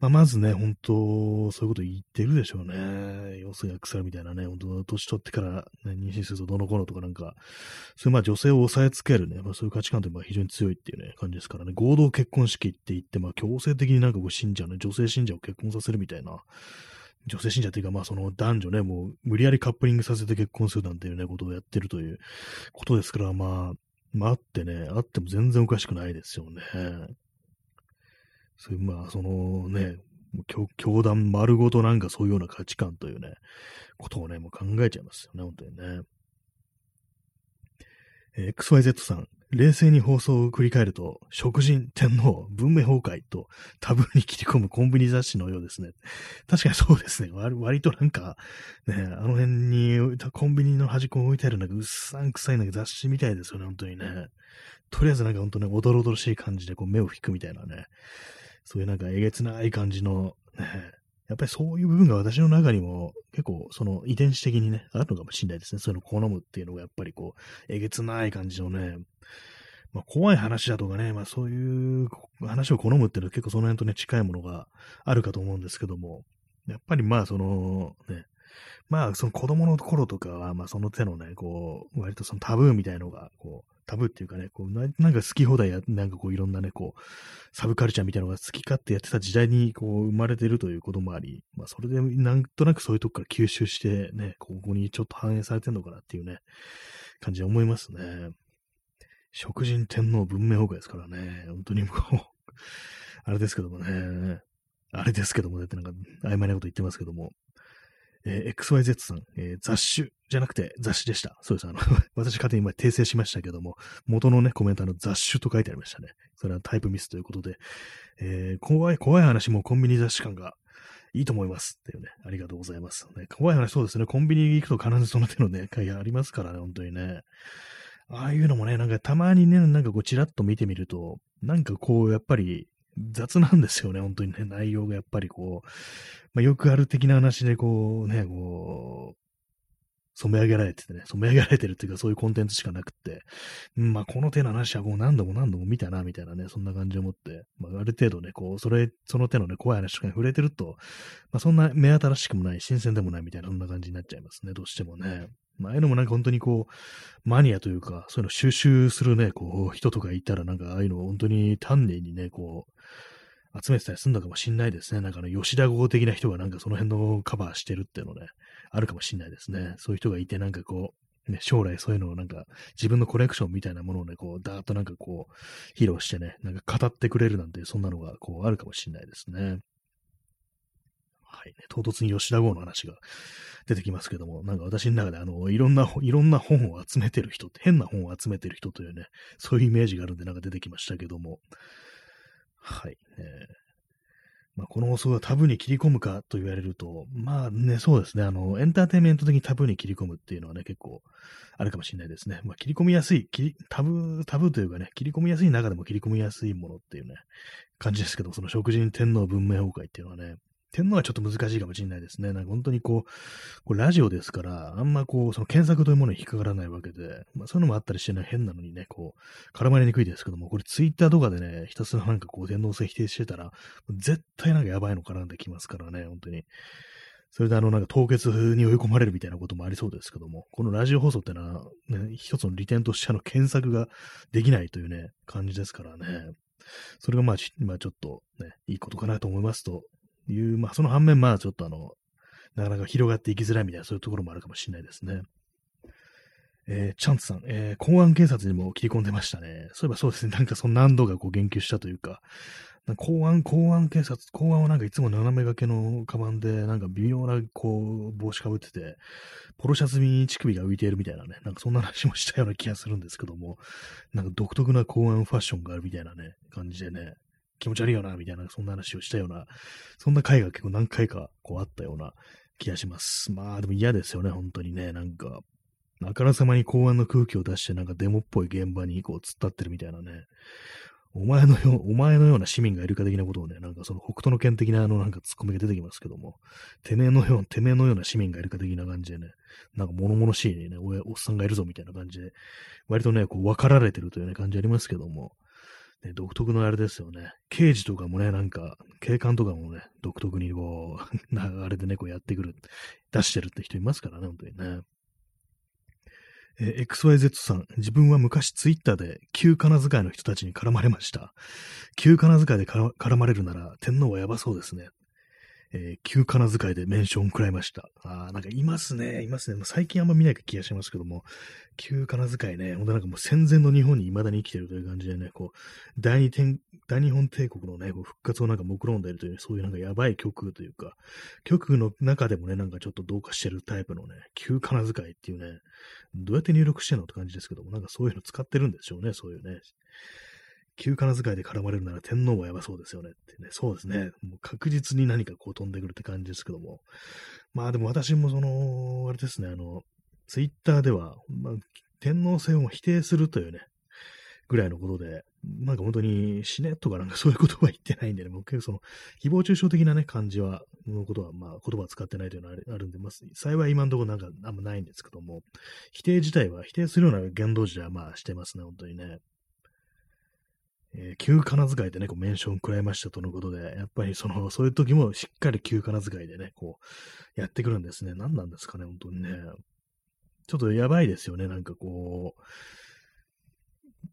まあ、まずね、本当そういうこと言ってるでしょうね。様子が腐るみたいなね、本当年取ってから、ね、妊娠するとどの頃とかなんか、そういうまあ女性を抑えつけるね、まあ、そういう価値観ってまあ非常に強いっていうね、感じですからね。合同結婚式って言って、まあ強制的になんかこう信者ね、女性信者を結婚させるみたいな、女性信者というか、まあその男女ね、もう無理やりカップリングさせて結婚するなんていうね、ことをやってるということですから、まあ、まああってね、あっても全然おかしくないですよね。そういう、まあそのね、教団丸ごとなんかそういうような価値観というね、ことをね、もう考えちゃいますよね、本当にね。えー、XYZ さん、冷静に放送を繰り返ると、食人、天皇、文明崩壊とタブーに切り込むコンビニ雑誌のようですね。確かにそうですね。割割となんか、ね、あの辺にコンビニの端っこに置いてあるなんかうっさんくさいなんか雑誌みたいですよね、本当にね。とりあえずなんか本当ね、おどろおどろしい感じでこう目を引くみたいなね。そういうなんかえげつない感じの、ね、やっぱりそういう部分が私の中にも結構その遺伝子的にね、あるのかもしれないですね。そういうの好むっていうのがやっぱりこう、えげつない感じのね、まあ、怖い話だとかね、まあそういう話を好むっていうのは結構その辺とね、近いものがあるかと思うんですけども、やっぱりまあそのね、まあその子供の頃とかは、まあその手のね、こう、割とそのタブーみたいのが、こう、タブーっていうかね、こうなんか好き放題や、なんかこういろんなね、こう、サブカルチャーみたいなのが好き勝手やってた時代にこう生まれてるということもあり、まあそれでなんとなくそういうとこから吸収してね、ここにちょっと反映されてんのかなっていうね、感じで思いますね。食人天皇文明崩壊ですからね、本当にもうあれですけどもね、あれですけどもねってなんか曖昧なこと言ってますけども、えー、XYZ さん、えー、雑種じゃなくて雑誌でした。そうです。あの 私勝手に今訂正しましたけども、元のね、コメントの雑種と書いてありましたね。それはタイプミスということで、えー、怖い、怖い話もコンビニ雑誌感がいいと思いますっていうね、ありがとうございます。ね、怖い話そうですね、コンビニ行くと必ずその手のね、会ありますからね、本当にね。ああいうのもね、なんかたまにね、なんかこうちらっと見てみると、なんかこう、やっぱり雑なんですよね、本当にね、内容がやっぱりこう、まあ、よくある的な話でこうね、こう、染め上げられててね、染め上げられてるっていうかそういうコンテンツしかなくって、うん、まあこの手の話はこう何度も何度も見たな、みたいなね、そんな感じを持って、まあある程度ね、こう、それ、その手のね、怖い話とかに触れてると、まあそんな目新しくもない、新鮮でもないみたいな、そんな感じになっちゃいますね、どうしてもね。まあ、あいうのもなんか本当にこう、マニアというか、そういうの収集するね、こう、人とかいたらなんかああいうの本当に丹念にね、こう、集めてたりするのかもしんないですね。なんかあの吉田号的な人がなんかその辺のカバーしてるっていうのね、あるかもしんないですね。そういう人がいてなんかこう、ね、将来そういうのをなんか自分のコレクションみたいなものをね、こう、だーっとなんかこう、披露してね、なんか語ってくれるなんて、そんなのがこう、あるかもしんないですね。はい、唐突に吉田号の話が出てきますけども、なんか私の中であの、いろんな、いろんな本を集めてる人って、変な本を集めてる人というね、そういうイメージがあるんでなんか出てきましたけども、はい。えーまあ、この放送はタブーに切り込むかと言われると、まあね、そうですね、あの、エンターテインメント的にタブーに切り込むっていうのはね、結構あるかもしれないですね。まあ、切り込みやすい、タブー、タブというかね、切り込みやすい中でも切り込みやすいものっていうね、感じですけど、その食人天皇文明崩壊っていうのはね、天皇はちょっと難しいかもしれないですね。なんか本当にこう、こうラジオですから、あんまこう、その検索というものに引っかからないわけで、まあそういうのもあったりしてね、変なのにね、こう、絡まりにくいですけども、これツイッターとかでね、ひたすらなんかこう、天皇制否定してたら、絶対なんかやばいの絡んできますからね、本当に。それであの、なんか凍結に追い込まれるみたいなこともありそうですけども、このラジオ放送ってのは、ね、一つの利点としてあの、検索ができないというね、感じですからね。それがまあ、まあちょっとね、いいことかなと思いますと、いう、まあ、その反面、まあ、ちょっとあの、なかなか広がっていきづらいみたいな、そういうところもあるかもしれないですね。えー、チャンツさん、えー、公安警察にも切り込んでましたね。そういえばそうですね、なんかその何度かこう言及したというか、公安、公安警察、公安はなんかいつも斜め掛けのカバンで、なんか微妙なこう帽子かぶってて、ポロシャツに乳首が浮いているみたいなね、なんかそんな話もしたような気がするんですけども、なんか独特な公安ファッションがあるみたいなね、感じでね、気持ち悪いよな、みたいな、そんな話をしたような、そんな回が結構何回かこうあったような気がします。まあでも嫌ですよね、本当にね、なんか、あからさまに公安の空気を出してなんかデモっぽい現場にこう突っ立ってるみたいなね、お前のよう、お前のような市民がいるか的なことをね、なんかその北斗の剣的なあのなんかツッコミが出てきますけども、てめえのよう、てめえのような市民がいるか的な感じでね、なんか物々しいね、おおっさんがいるぞみたいな感じで、割とね、こう分かられてるというね、感じありますけども、ね、独特のあれですよね。刑事とかもね、なんか、警官とかもね、独特にこう、流れでね、こうやってくる、出してるって人いますからね、本当にね。え XYZ さん、自分は昔ツイッターで旧仮名遣いの人たちに絡まれました。旧仮名遣いで絡まれるなら天皇はやばそうですね。えー、旧仮名遣いでメンション食らいました。あ、なんかいますね、いますね。最近あんま見ない気がしますけども、旧仮名遣いね、ほんとなんかもう戦前の日本に未だに生きてるという感じでね、こう、大日天、大日本帝国のね、こう復活をなんか目論んでいるという、そういうなんかやばい曲というか、曲の中でもね、なんかちょっと同化してるタイプのね、旧仮名遣いっていうね、どうやって入力してんのって感じですけども、なんかそういうの使ってるんでしょうね、そういうね。旧仮名遣いで絡まれるなら天皇はやばそうですよねってね。そうですね。もう確実に何かこう飛んでくるって感じですけども。まあでも私もその、あれですね、あの、ツイッターでは、まあ、天皇制を否定するというね、ぐらいのことで、なんか本当に死ねとかなんかそういう言葉言ってないんでね、もう結構その、誹謗中傷的なね、感じは、のことは、まあ言葉は使ってないというのはあるんで、まあ、幸い今のところなんかあんまないんですけども、否定自体は、否定するような言動じゃまあしてますね、本当にね。えー、旧仮名遣いでね、こうメンション食らいましたとのことで、やっぱりその、そういう時もしっかり旧仮名遣いでね、こう、やってくるんですね。何なんですかね、本当にね。ちょっとやばいですよね、なんかこう、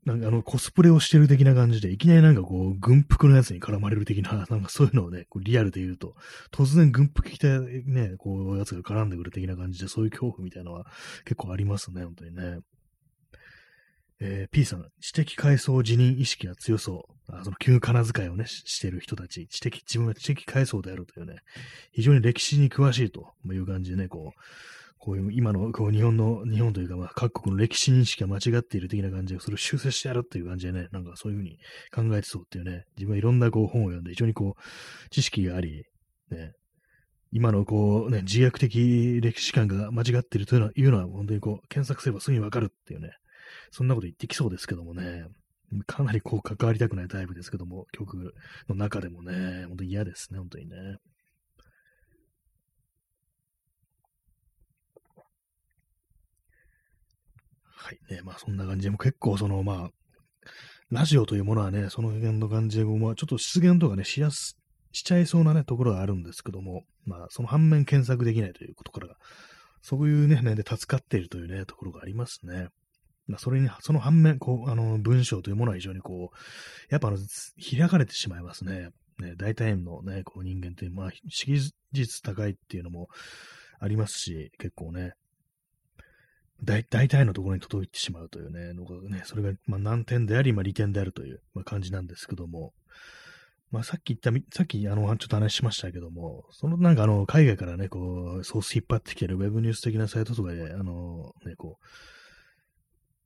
なんかあの、コスプレをしてる的な感じで、いきなりなんかこう、軍服のやつに絡まれる的な、なんかそういうのをね、こうリアルで言うと、突然軍服着たね、こう、やつが絡んでくる的な感じで、そういう恐怖みたいなのは結構ありますね、本当にね。えー、P さん、知的階層自認意識が強そう。あその旧仮名遣いをね、してる人たち、知的、自分は知的階層であるというね、非常に歴史に詳しいと。いう感じでね、こう、こういう今のこう日本の、日本というか、まあ、各国の歴史認識が間違っている的な感じで、それを修正してやるっていう感じでね、なんかそういうふうに考えてそうっていうね、自分はいろんなこう本を読んで、非常にこう、知識があり、ね、今のこうね、自虐的歴史観が間違っているというのは、いうのは本当にこう、検索すればすぐにわかるっていうね、そんなこと言ってきそうですけどもね、かなりこう関わりたくないタイプですけども、曲の中でもね、本当に嫌ですね、本当にね。はいね、まあそんな感じで、も結構そのまあ、ラジオというものはね、その辺の感じで、まあちょっと出現とかね、しやす、しちゃいそうなね、ところがあるんですけども、まあその反面検索できないということから、そういうね、面で助かっているというね、ところがありますね。ま、それに、その反面、こう、あの、文章というものは非常にこう、やっぱあの、開かれてしまいますね。ね、大体のね、こう人間って、まあ、識実高いっていうのもありますし、結構ね、大大体のところに届いてしまうというね、のがね、それが、まあ、難点であり、まあ、利点であるという、ま、感じなんですけども、まあ、さっき言った、さっき、あの、ちょっと話しましたけども、そのなんか、あの、海外からね、こう、ソース引っ張ってきてるウェブニュース的なサイトとかで、あの、ね、こう、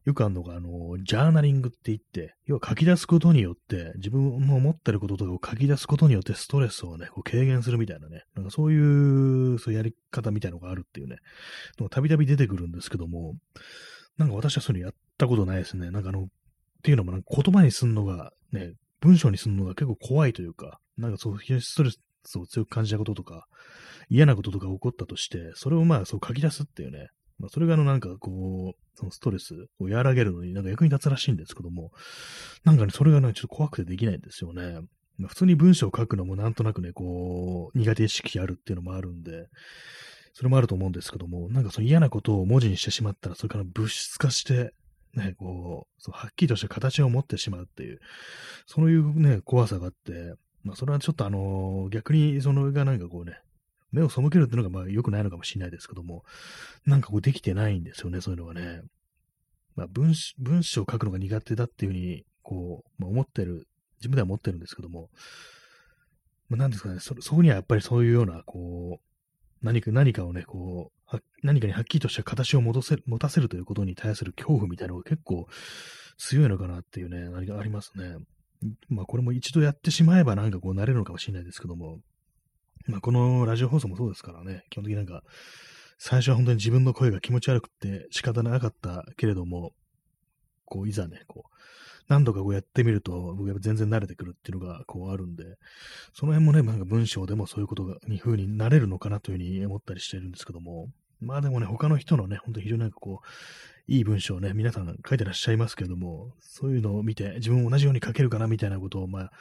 よくあるのが、あの、ジャーナリングって言って、要は書き出すことによって、自分の思ってることとかを書き出すことによってストレスをね、こう軽減するみたいなね、なんかそういう、そういうやり方みたいのがあるっていうね、たびたび出てくるんですけども、なんか私はそういうのやったことないですね。なんかあの、っていうのもなんか言葉にすんのが、ね、文章にすんのが結構怖いというか、なんかそう、非常にストレスを強く感じたこととか、嫌なこととか起こったとして、それをまあそう書き出すっていうね、まあ、それがあのなんかこう、そのストレスを和らげるのになんか役に立つらしいんですけども、なんかね、それがね、ちょっと怖くてできないんですよね。まあ、普通に文章を書くのもなんとなくね、こう、苦手意識あるっていうのもあるんで、それもあると思うんですけども、なんかその嫌なことを文字にしてしまったら、それから物質化して、ね、こう、そうはっきりとした形を持ってしまうっていう、そういうね、怖さがあって、まあ、それはちょっとあのー、逆にそのがなんかこうね、目を背けるっていうのがまあ良くないのかもしれないですけども、なんかこうできてないんですよね、そういうのがね。まあ文、文章を書くのが苦手だっていうふうに、こう、まあ、思ってる、自分では思ってるんですけども、まあ、なんですかねそ、そこにはやっぱりそういうような、こう、何か、何かをね、こう、何かにはっきりとした形を戻せ持たせるということに対する恐怖みたいなのが結構強いのかなっていうね、何かありますね。まあこれも一度やってしまえばなんかこうなれるのかもしれないですけども、まあ、このラジオ放送もそうですからね、基本的になんか、最初は本当に自分の声が気持ち悪くて仕方なかったけれども、こう、いざね、こう、何度かこうやってみると、僕は全然慣れてくるっていうのがこうあるんで、その辺もね、なんか文章でもそういうことが、に風になれるのかなというふうに思ったりしてるんですけども、まあでもね、他の人のね、本当に非常になんかこう、いい文章をね、皆さん書いてらっしゃいますけれども、そういうのを見て、自分も同じように書けるかなみたいなことを、まあ、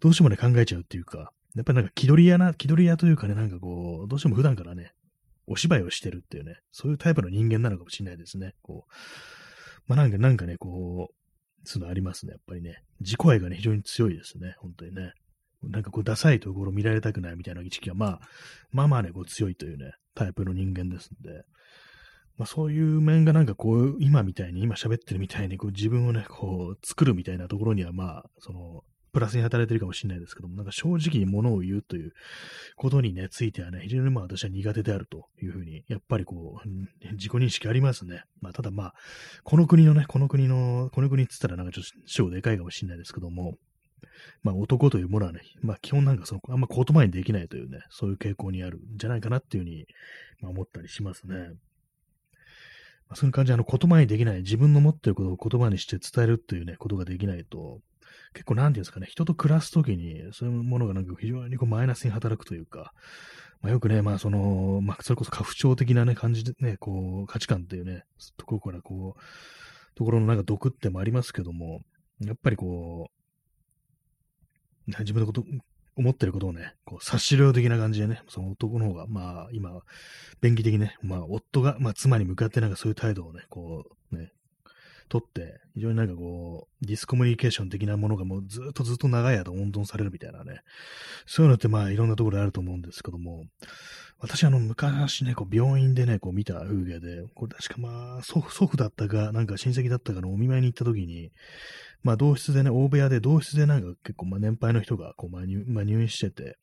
どうしてもね、考えちゃうっていうか、やっぱりなんか気取り屋な、気取り屋というかね、なんかこう、どうしても普段からね、お芝居をしてるっていうね、そういうタイプの人間なのかもしれないですね。こう、まあなんか、なんかね、こう、そういうのありますね、やっぱりね。自己愛がね、非常に強いですね、本当にね。なんかこう、ダサいところ見られたくないみたいな意識が、まあ、まあまあね、こう強いというね、タイプの人間ですんで、まあそういう面がなんかこう、今みたいに、今喋ってるみたいに、こう自分をね、こう、作るみたいなところには、まあ、その、プラスに働いてるかもしれないですけども、なんか正直に物を言うということにね、ついてはね、非常にまあ私は苦手であるというふうに、やっぱりこう、自己認識ありますね。まあただまあ、この国のね、この国の、この国って言ったらなんかちょっと小でかいかもしれないですけども、まあ男というものはね、まあ基本なんかその、あんま言葉にできないというね、そういう傾向にあるんじゃないかなっていうふうに、まあ、思ったりしますね。まあ、そういう感じで、あの、言葉にできない、自分の持っていることを言葉にして伝えるっていうね、ことができないと、結構なんていうんですかね、人と暮らすときに、そういうものがなんか非常にこうマイナスに働くというか、まあ、よくね、まあその、まあそれこそ家父長的なね、感じでね、こう、価値観っていうね、ところからこう、ところのなんか毒ってもありますけども、やっぱりこう、自分のこと、思ってることをね、こう、察し量的な感じでね、その男の方が、まあ、今、便宜的にね、まあ、夫が、まあ、妻に向かってなんかそういう態度をね、こう、ね、とって、非常になんかこう、ディスコミュニケーション的なものがもうずっとずっと長い間温存されるみたいなね、そういうのってまあいろんなところであると思うんですけども、私あの昔ね、こう病院でね、こう見た風景で、これ確かまあ祖父祖父だったか、なんか親戚だったかのお見舞いに行った時に、まあ同室でね、大部屋で同室でなんか結構まあ年配の人がこうまあ入,、まあ、入院してて、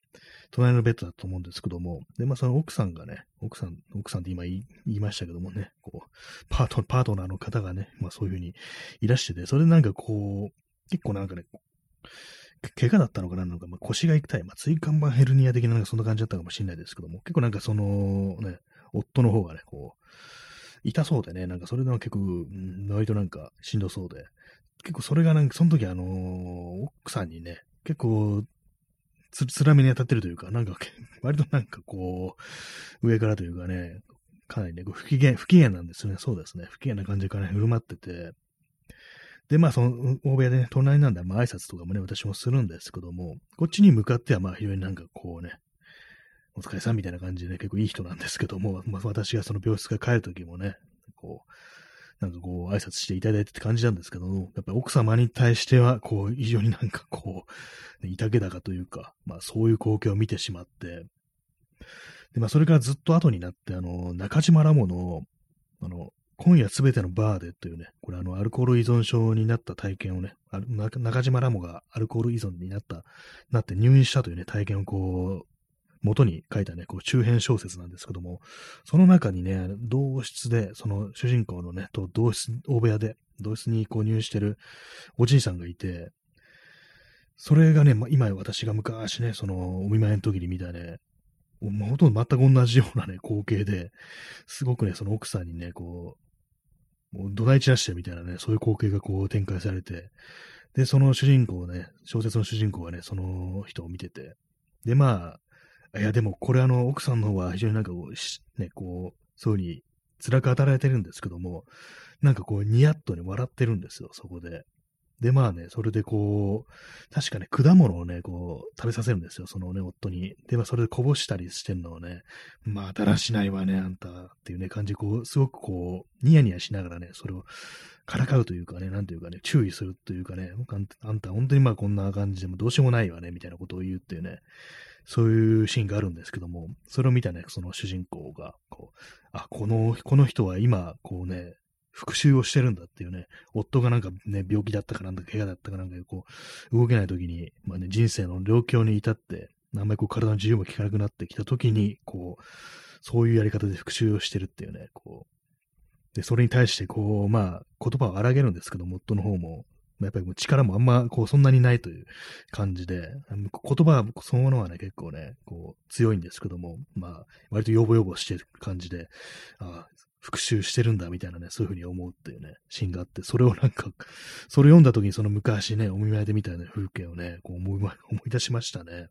隣のベッドだと思うんですけども、で、まあその奥さんがね、奥さん、奥さんって今言いましたけどもね、こう、パート、パートナーの方がね、まあそういうふうにいらしてて、それでなんかこう、結構なんかね、怪我だったのかななんか、まあ、腰が痛い、まあ、椎間板ヘルニア的な、なんかそんな感じだったかもしれないですけども、結構なんかその、ね、夫の方がね、こう、痛そうでね、なんかそれでも結構、割となんかしんどそうで、結構それがなんか、その時あのー、奥さんにね、結構つ、つらみに当たってるというか、なんか、割となんかこう、上からというかね、かなりね、不機嫌、不機嫌なんですよね。そうですね。不機嫌な感じからね、振る舞ってて。で、まあ、その、大部屋でね、隣なんだまあ、挨拶とかもね、私もするんですけども、こっちに向かっては、まあ、非常になんかこうね、お疲れさんみたいな感じで、ね、結構いい人なんですけども、まあ、私がその病室から帰るときもね、こう、なんかこう、挨拶していただいてって感じなんですけども、やっぱり奥様に対しては、こう、非常になんかこう、いたけ高というか、まあそういう光景を見てしまって、で、まあそれからずっと後になって、あの、中島ラモの、あの、今夜すべてのバーでというね、これあの、アルコール依存症になった体験をね、中島ラモがアルコール依存になった、なって入院したというね、体験をこう、元に書いたね、こう中編小説なんですけども、その中にね、同室で、その主人公のね、と同室、大部屋で、同室に購入してるおじいさんがいて、それがね、ま、今私が昔ね、その、お見舞いの時に見たね、もうほとんど全く同じようなね、光景で、すごくね、その奥さんにね、こう、もう土台散らしてみたいなね、そういう光景がこう展開されて、で、その主人公ね、小説の主人公はね、その人を見てて、で、まあ、いや、でもこれあの、奥さんの方は非常になんかこう、ね、こう、そういうふうに辛く働いてるんですけども、なんかこう、ニヤッとね、笑ってるんですよ、そこで。で、まあね、それでこう、確かね、果物をね、こう、食べさせるんですよ、そのね、夫に。で、まあ、それでこぼしたりしてんのをね、まあ、だらしないわね、あんた、っていうね、感じ、こう、すごくこう、ニヤニヤしながらね、それを、からかうというかね、なんていうかね、注意するというかね、あんた、本当にまあこんな感じでもどうしようもないわね、みたいなことを言うっていうね、そういうシーンがあるんですけども、それを見たね、その主人公が、こう、あ、この、この人は今、こうね、復讐をしてるんだっていうね、夫がなんかね、病気だったかなんだか、怪我だったかなんか、こう、動けない時に、まあね、人生の良境に至って、あんまりこう体の自由も効かなくなってきた時に、こう、そういうやり方で復讐をしてるっていうね、こう、で、それに対して、こう、まあ、言葉を荒げるんですけど、夫の方も、やっぱりもう力もあんま、こう、そんなにないという感じで、言葉そのものはね、結構ね、こう、強いんですけども、まあ、割とヨボヨボしてる感じで、ああ復讐してるんだみたいなね、そういうふうに思うっていうね、シーンがあって、それをなんか、それ読んだ時にその昔ね、お見舞いでみたいな風景をね、こう思い、思い出しましたね。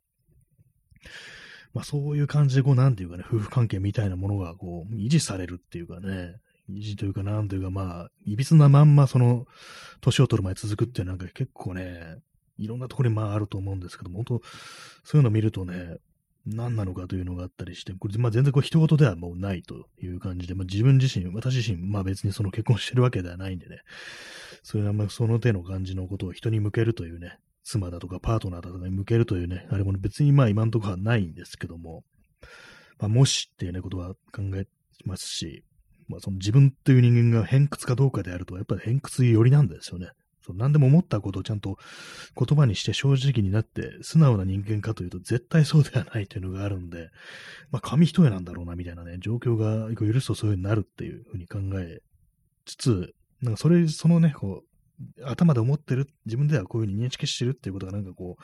まあそういう感じで、こう、なんていうかね、夫婦関係みたいなものが、こう、維持されるっていうかね、維持というか、なんというか、まあ、いびつなまんま、その、年を取る前続くっていうなんか結構ね、いろんなところにまああると思うんですけども、本当そういうのを見るとね、何なのかというのがあったりして、これ、まあ、全然こう人事ではもうないという感じで、まあ、自分自身、私自身、まあ別にその結婚してるわけではないんでね、それはまあその手の感じのことを人に向けるというね、妻だとかパートナーだとかに向けるというね、あれも別にまあ今のところはないんですけども、まあもしっていうね、ことは考えますし、まあその自分という人間が偏屈かどうかであると、やっぱり偏屈寄りなんですよね。そう何でも思ったことをちゃんと言葉にして正直になって素直な人間かというと絶対そうではないというのがあるんで、まあ紙一重なんだろうなみたいなね、状況が許すとそういう風になるっていうふうに考えつつ、なんかそれ、そのね、こう、頭で思ってる、自分ではこういうふうに認識してるっていうことがなんかこ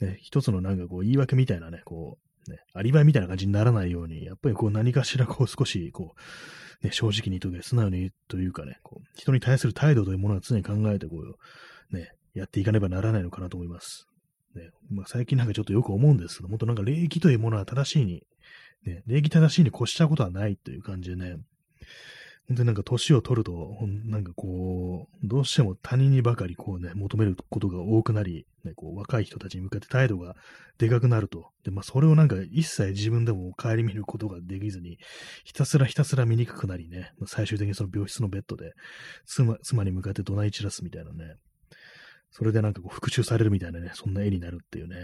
う、ね、一つのなんかこう言い訳みたいなね、こう、ね、アリバイみたいな感じにならないように、やっぱりこう何かしらこう少しこう、ね、正直にというか、素直にというかね、こう人に対する態度というものは常に考えてこう、ね、やっていかねばならないのかなと思います。ねまあ、最近なんかちょっとよく思うんですけど、もっとなんか礼儀というものは正しいに、ね、礼儀正しいに越したことはないという感じでね、本当になんか年を取ると、なんかこう、どうしても他人にばかりこうね、求めることが多くなり、ね、こう若い人たちに向かって態度がでかくなると。で、まあそれをなんか一切自分でも顧みることができずに、ひたすらひたすら見にくくなりね、最終的にその病室のベッドで妻妻に向かって怒鳴り散らすみたいなね。それでなんかこう復讐されるみたいなね、そんな絵になるっていうね、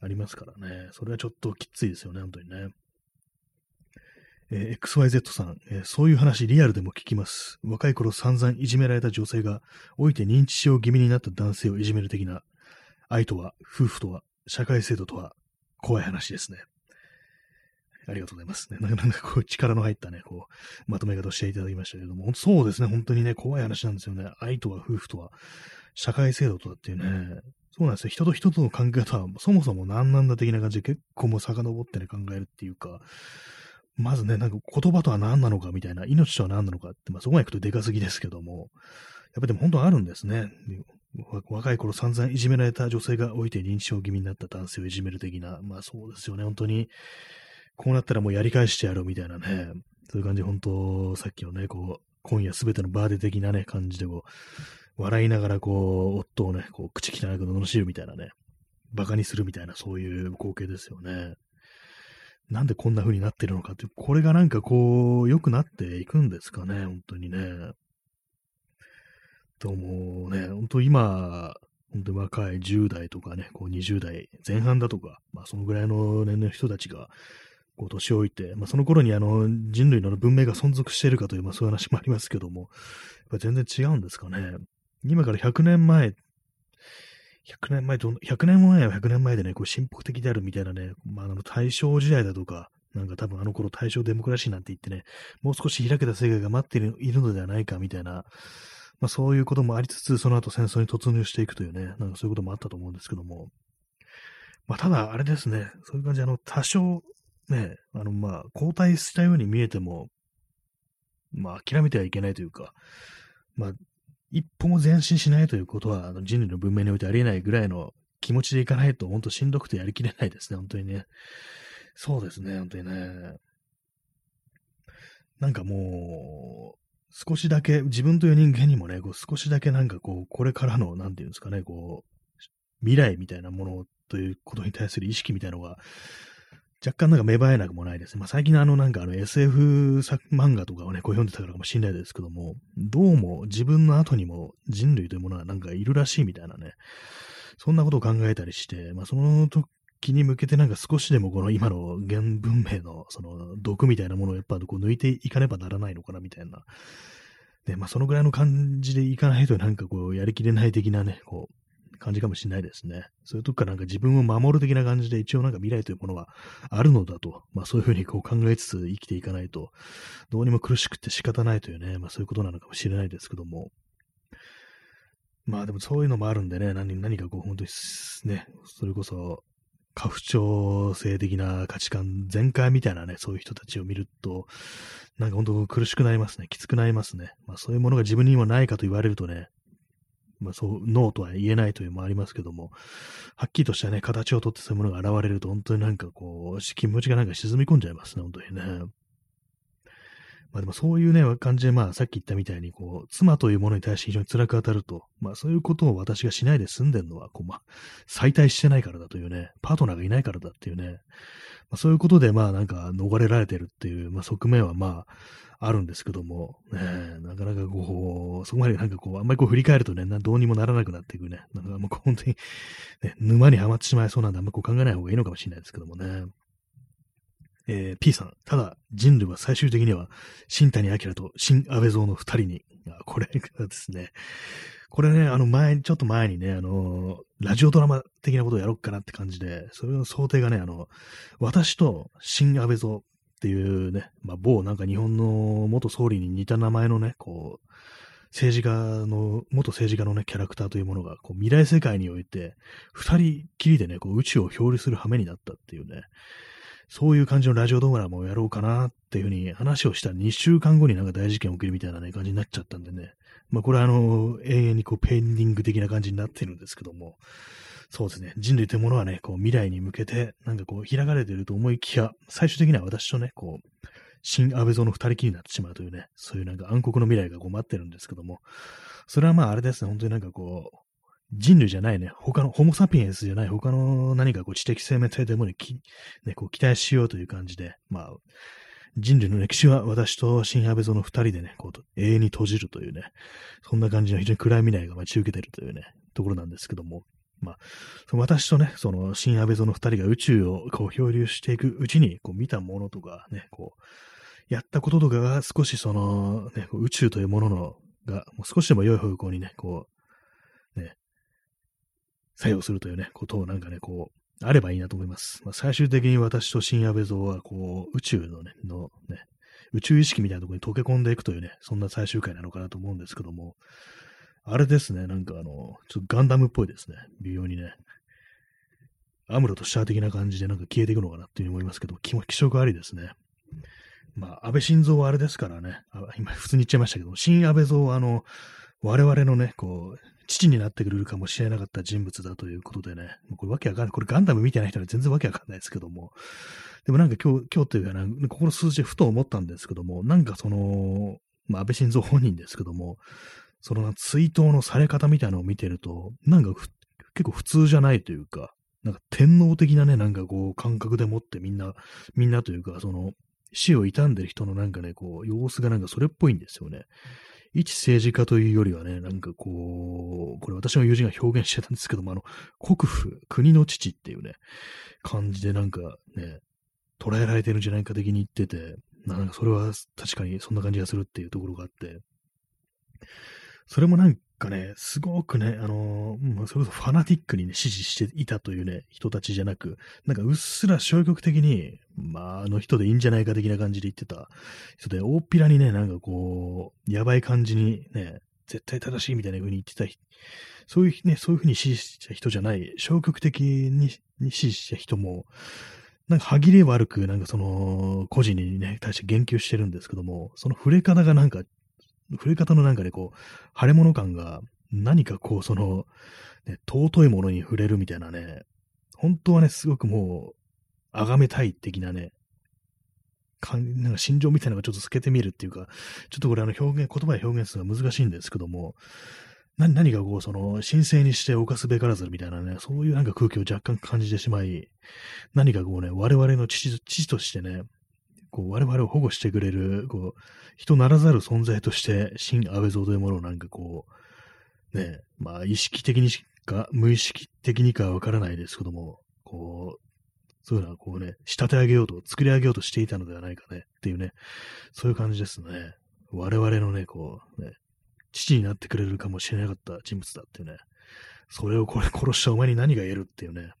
ありますからね。それはちょっときついですよね、本当にね。えー、XYZ さん、えー、そういう話リアルでも聞きます。若い頃散々いじめられた女性が、老いて認知症気味になった男性をいじめる的な、愛とは、夫婦とは、社会制度とは、怖い話ですね。ありがとうございますね。なかなかこう力の入ったね、こう、まとめ方をしていただきましたけれども、そうですね、本当にね、怖い話なんですよね。愛とは、夫婦とは、社会制度とはっていうね、そうなんですよ。人と人との関係とは、そもそも何なんだ的な感じで結構もう遡ってね、考えるっていうか、まずね、なんか言葉とは何なのかみたいな、命とは何なのかって、まあそこまで行くとでかすぎですけども、やっぱでも本当あるんですね。若い頃散々いじめられた女性が老いて認知症気味になった男性をいじめる的な、まあそうですよね、本当に、こうなったらもうやり返してやろうみたいなね、そういう感じ本当、さっきのね、こう、今夜すべてのバーデ的なね、感じでこう、笑いながらこう、夫をね、こう、口汚く罵るみたいなね、馬鹿にするみたいな、そういう光景ですよね。なんでこんな風になってるのかって、これがなんかこう、良くなっていくんですかね、本当にね。ともね、本当今、本当に若い10代とかね、こう20代前半だとか、まあそのぐらいの年齢の人たちが、こう年老いて、まあその頃にあの人類の文明が存続しているかという、まあそういう話もありますけども、やっぱ全然違うんですかね。今から100年前100年前と、100年前は100年前でね、こう進歩的であるみたいなね、まあ、あの大正時代だとか、なんか多分あの頃大正デモクラシーなんて言ってね、もう少し開けた世界が待っているのではないかみたいな、まあそういうこともありつつ、その後戦争に突入していくというね、なんかそういうこともあったと思うんですけども、まあただあれですね、そういう感じであの多少ね、あのまあ後退したように見えても、まあ諦めてはいけないというか、まあ一歩も前進しないということは、あの人類の文明においてありえないぐらいの気持ちでいかないと、本当しんどくてやりきれないですね、本当にね。そうですね、本当にね。なんかもう、少しだけ、自分という人間にもね、こう少しだけなんかこう、これからの、なんていうんですかね、こう、未来みたいなものということに対する意識みたいなのが、若干なんか芽生えなくもないです。まあ、最近のあのなんかあの SF 作漫画とかをね、こう読んでたからかもしれないですけども、どうも自分の後にも人類というものはなんかいるらしいみたいなね、そんなことを考えたりして、まあ、その時に向けてなんか少しでもこの今の現文明のその毒みたいなものをやっぱこう抜いていかねばならないのかなみたいな。で、まあそのぐらいの感じでいかないとなんかこうやりきれない的なね、こう感じかもしれないですね。そういうとこからなんか自分を守る的な感じで一応なんか未来というものはあるのだと、まあそういうふうにこう考えつつ生きていかないと、どうにも苦しくて仕方ないというね、まあそういうことなのかもしれないですけども、まあでもそういうのもあるんでね、何何かこう本当にね、それこそ家父長性的な価値観全開みたいなね、そういう人たちを見ると、なんか本当苦しくなりますね。きつくなりますね。まあそういうものが自分にもないかと言われるとね、まあそう、ノーとは言えないというのもありますけども、はっきりとしたね、形をとってそういうものが現れると、本当になんかこう、気持ちがなんか沈み込んじゃいますね、本当にね。まあでもそういうね、感じで、まあさっき言ったみたいに、こう、妻というものに対して非常に辛く当たると、まあそういうことを私がしないで済んでるのは、こう、まあ、再退してないからだというね、パートナーがいないからだっていうね、まあ、そういうことで、まあなんか逃れられてるっていう、まあ側面はまあ、あるんですけども、ね、なかなかこう、そこまでなんかこう、あんまりこう振り返るとね、どうにもならなくなっていくね、なんかもう本当に、ね、沼にはまってしまいそうなんで、あんまこう考えない方がいいのかもしれないですけどもね。えー、P さん、ただ人類は最終的には新谷明と新安倍蔵の二人に、これがですね、これね、あの前、ちょっと前にね、あの、ラジオドラマ的なことをやろうかなって感じで、それの想定がね、あの、私と新安倍蔵っていうね、まあ、某なんか日本の元総理に似た名前のね、こう、政治家の、元政治家のね、キャラクターというものが、こう未来世界において、二人きりでね、こう宇宙を漂流する羽目になったっていうね、そういう感じのラジオドラマをやろうかなっていうふうに話をした2週間後になんか大事件起きるみたいなね、感じになっちゃったんでね。まあこれはあの、永遠にこうペンディング的な感じになってるんですけども、そうですね。人類というものはね、こう未来に向けて、なんかこう開かれていると思いきや、最終的には私とね、こう、新安倍蔵の二人きりになってしまうというね、そういうなんか暗黒の未来がこう待ってるんですけども、それはまああれですね、本当になんかこう、人類じゃないね、他の、ホモサピエンスじゃない他の何かこう知的生命体でもね、ねこう期待しようという感じで、まあ、人類の歴史は私と新安倍蔵の二人でね、こう永遠に閉じるというね、そんな感じの非常に暗い未来が待ち受けてるというね、ところなんですけども、まあ、その私とね、その新安倍蔵の二人が宇宙をこう漂流していくうちに、こう見たものとかね、こう、やったこととかが少しその、ね、宇宙というものの、が、もう少しでも良い方向にね、こう、ね、作用するというね、ことをなんかね、こう、あればいいなと思います。まあ、最終的に私と新安倍蔵は、こう、宇宙のね、のね、宇宙意識みたいなところに溶け込んでいくというね、そんな最終回なのかなと思うんですけども、あれですね、なんかあの、ちょっとガンダムっぽいですね、微妙にね。アムロとシャア的な感じでなんか消えていくのかなっていうふうに思いますけど、気色ありですね。まあ、安倍晋三はあれですからね、今普通に言っちゃいましたけど、新安倍蔵はあの、我々のね、こう、父になってくれるかもしれなかった人物だということでね、これわけわかんない。これガンダム見てない人は全然わけわかんないですけども、でもなんか今日、今日というかな、ここの数字ふと思ったんですけども、なんかその、まあ、安倍晋三本人ですけども、その追悼のされ方みたいなのを見てると、なんか結構普通じゃないというか、なんか天皇的なね、なんかこう感覚でもってみんな、みんなというか、その死を悼んでる人のなんかね、こう様子がなんかそれっぽいんですよね。一政治家というよりはね、なんかこう、これ私の友人が表現してたんですけども、あの、国府、国の父っていうね、感じでなんかね、捉えられてるんじゃないか的に言ってて、なんかそれは確かにそんな感じがするっていうところがあって、それもなんかね、すごくね、あのー、それこそファナティックにね、支持していたというね、人たちじゃなく、なんかうっすら消極的に、まあ、あの人でいいんじゃないか的な感じで言ってた。人で、大っぴらにね、なんかこう、やばい感じにね、絶対正しいみたいな風に言ってたそういうね、そういう風に支持した人じゃない、消極的に支持した人も、なんか歯切れ悪く、なんかその、個人にね、対して言及してるんですけども、その触れ方がなんか、触れ方のなんかね、こう、腫れ物感が、何かこう、その、ね、尊いものに触れるみたいなね、本当はね、すごくもう、崇めたい的なね、かんなんか心情みたいなのがちょっと透けてみるっていうか、ちょっとこれあの表現、言葉で表現するのが難しいんですけども、何何かこう、その、神聖にして犯すべからずみたいなね、そういうなんか空気を若干感じてしまい、何かこうね、我々の父父としてね、こう、我々を保護してくれる、こう、人ならざる存在として、新安倍蔵というものをなんかこう、ね、まあ、意識的にしか、無意識的にかわからないですけども、こう、そういうのはこうね、仕立て上げようと、作り上げようとしていたのではないかね、っていうね、そういう感じですね。我々のね、こう、ね、父になってくれるかもしれなかった人物だっていうね、それをこれ殺したお前に何が言えるっていうね、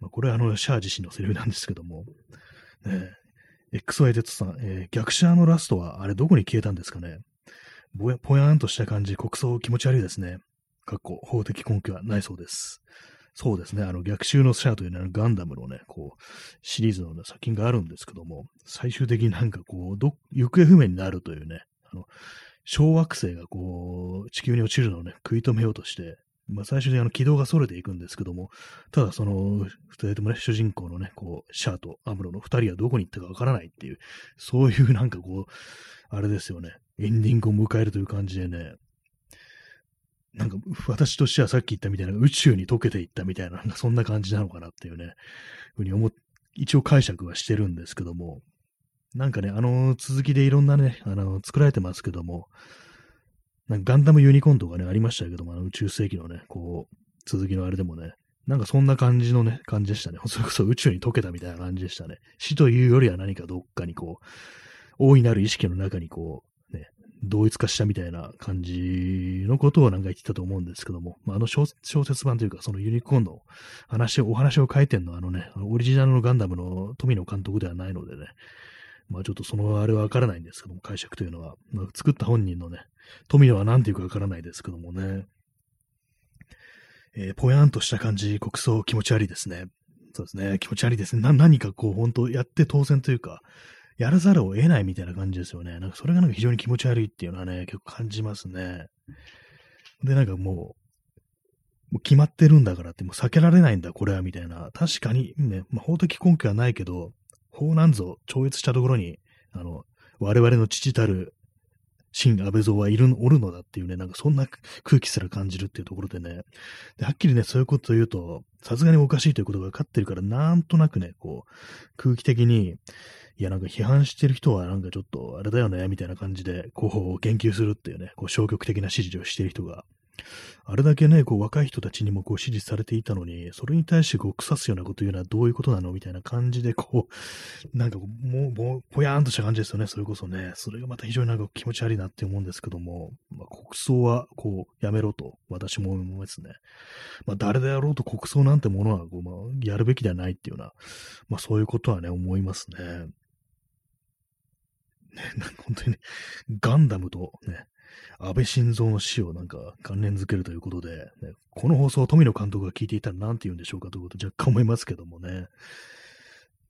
まあ、これはあの、シャア自身のセリフなんですけども、ね、XYZ さん、えー、逆シャアのラストは、あれどこに消えたんですかね？ぼや、ぽやんとした感じ、国葬気持ち悪いですね。かっこ、法的根拠はないそうです。そうですね、あの、逆襲のシャアというのはガンダムのね、こう、シリーズの、ね、作品があるんですけども、最終的になんかこう、ど、行方不明になるというね、あの、小惑星がこう、地球に落ちるのをね、食い止めようとして、まあ、最初にあの軌道が逸れていくんですけども、ただその、二人ともね、主人公のね、こう、シャアとアムロの二人はどこに行ったかわからないっていう、そういうなんかこう、あれですよね、エンディングを迎えるという感じでね、なんか私としてはさっき言ったみたいな宇宙に溶けていったみたいな、なんかそんな感じなのかなっていうね、ふうに思っ、一応解釈はしてるんですけども、なんかね、あの続きでいろんなね、あの、作られてますけども、なんかガンダムユニコーンとかね、ありましたけども、あの宇宙世紀のね、こう、続きのあれでもね、なんかそんな感じのね、感じでしたね。それこそ宇宙に溶けたみたいな感じでしたね。死というよりは何かどっかにこう、大いなる意識の中にこう、ね、同一化したみたいな感じのことをなんか言ってたと思うんですけども、まあ、あの小説版というか、そのユニコーンの話、お話を書いてんのはあのね、オリジナルのガンダムの富野監督ではないのでね、まあちょっとそのあれはわからないんですけども、解釈というのは。まあ、作った本人のね、富野は何て言うかわからないですけどもね。えー、ぽやんとした感じ、国葬気持ち悪いですね。そうですね、気持ち悪いですね。な、何かこう、本当やって当然というか、やらざるを得ないみたいな感じですよね。なんかそれがなんか非常に気持ち悪いっていうのはね、結構感じますね。で、なんかもう、もう決まってるんだからって、もう避けられないんだ、これは、みたいな。確かにね、まあ、法的根拠はないけど、法なんぞ超越したところに、あの、我々の父たる新安倍蔵はいる、おるのだっていうね、なんかそんな空気すら感じるっていうところでね、ではっきりね、そういうこと言うと、さすがにおかしいということが分かってるから、なんとなくね、こう、空気的に、いや、なんか批判してる人はなんかちょっとあれだよね、みたいな感じで、こう、言及するっていうね、こう消極的な指示をしてる人があれだけね、こう若い人たちにもこう支持されていたのに、それに対してこう腐すようなこと言うのはどういうことなのみたいな感じで、こう、なんかもう、もう、ぽやーんとした感じですよね、それこそね。それがまた非常になんか気持ち悪いなって思うんですけども、まあ、国葬はこう、やめろと、私も思いますね。まあ、誰であろうと国葬なんてものはこう、まあ、やるべきではないっていうような、まあ、そういうことはね、思いますね。ね、本当にね、ガンダムとね、安倍晋三の死をなんか関連づけるということで、ね、この放送を富野監督が聞いていたら何て言うんでしょうかということ若干思いますけどもね。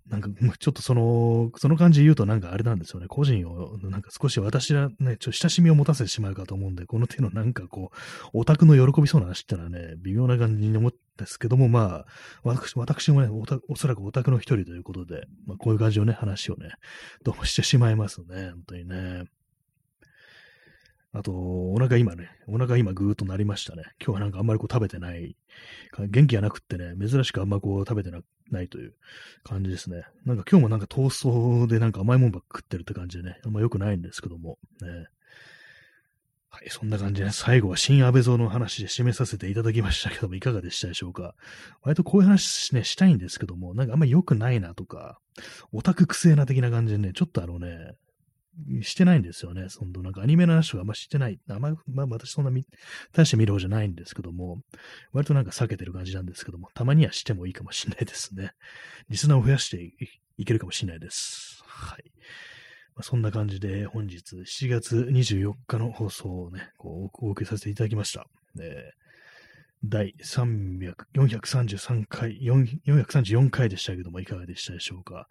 なんか、ちょっとその、その感じ言うとなんかあれなんですよね。個人を、なんか少し私はね、ちょっと親しみを持たせてしまうかと思うんで、この手のなんかこう、オタクの喜びそうな話ってのはね、微妙な感じに思うんですけども、まあ、私私もねお、おそらくオタクの一人ということで、まあこういう感じのね、話をね、どうもしてしまいますね。本当にね。あと、お腹今ね、お腹今ぐーっとなりましたね。今日はなんかあんまりこう食べてない、元気がなくってね、珍しくあんまこう食べてないという感じですね。なんか今日もなんかトーストでなんか甘いもんばっか食ってるって感じでね、あんま良くないんですけども、ね。はい、そんな感じで、ね、最後は新安倍蔵の話で締めさせていただきましたけども、いかがでしたでしょうか。割とこういう話ね、したいんですけども、なんかあんまり良くないなとか、オタクくせえな的な感じでね、ちょっとあのね、してないんですよね。そのなんかアニメの話とかあんましてない。あま、まあ私そんなみ、大して見る方じゃないんですけども、割となんか避けてる感じなんですけども、たまにはしてもいいかもしれないですね。リスナーを増やしていけるかもしれないです。はい。まあ、そんな感じで本日7月24日の放送をね、こうお送りさせていただきました。え第300 433回、434回でしたけども、いかがでしたでしょうか。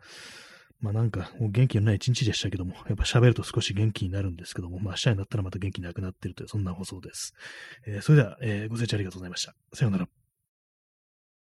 まあなんか、もう元気のない一日でしたけども、やっぱ喋ると少し元気になるんですけども、まあ明日になったらまた元気なくなってるという、そんな放送です。えー、それでは、えー、ご清聴ありがとうございました。さようなら。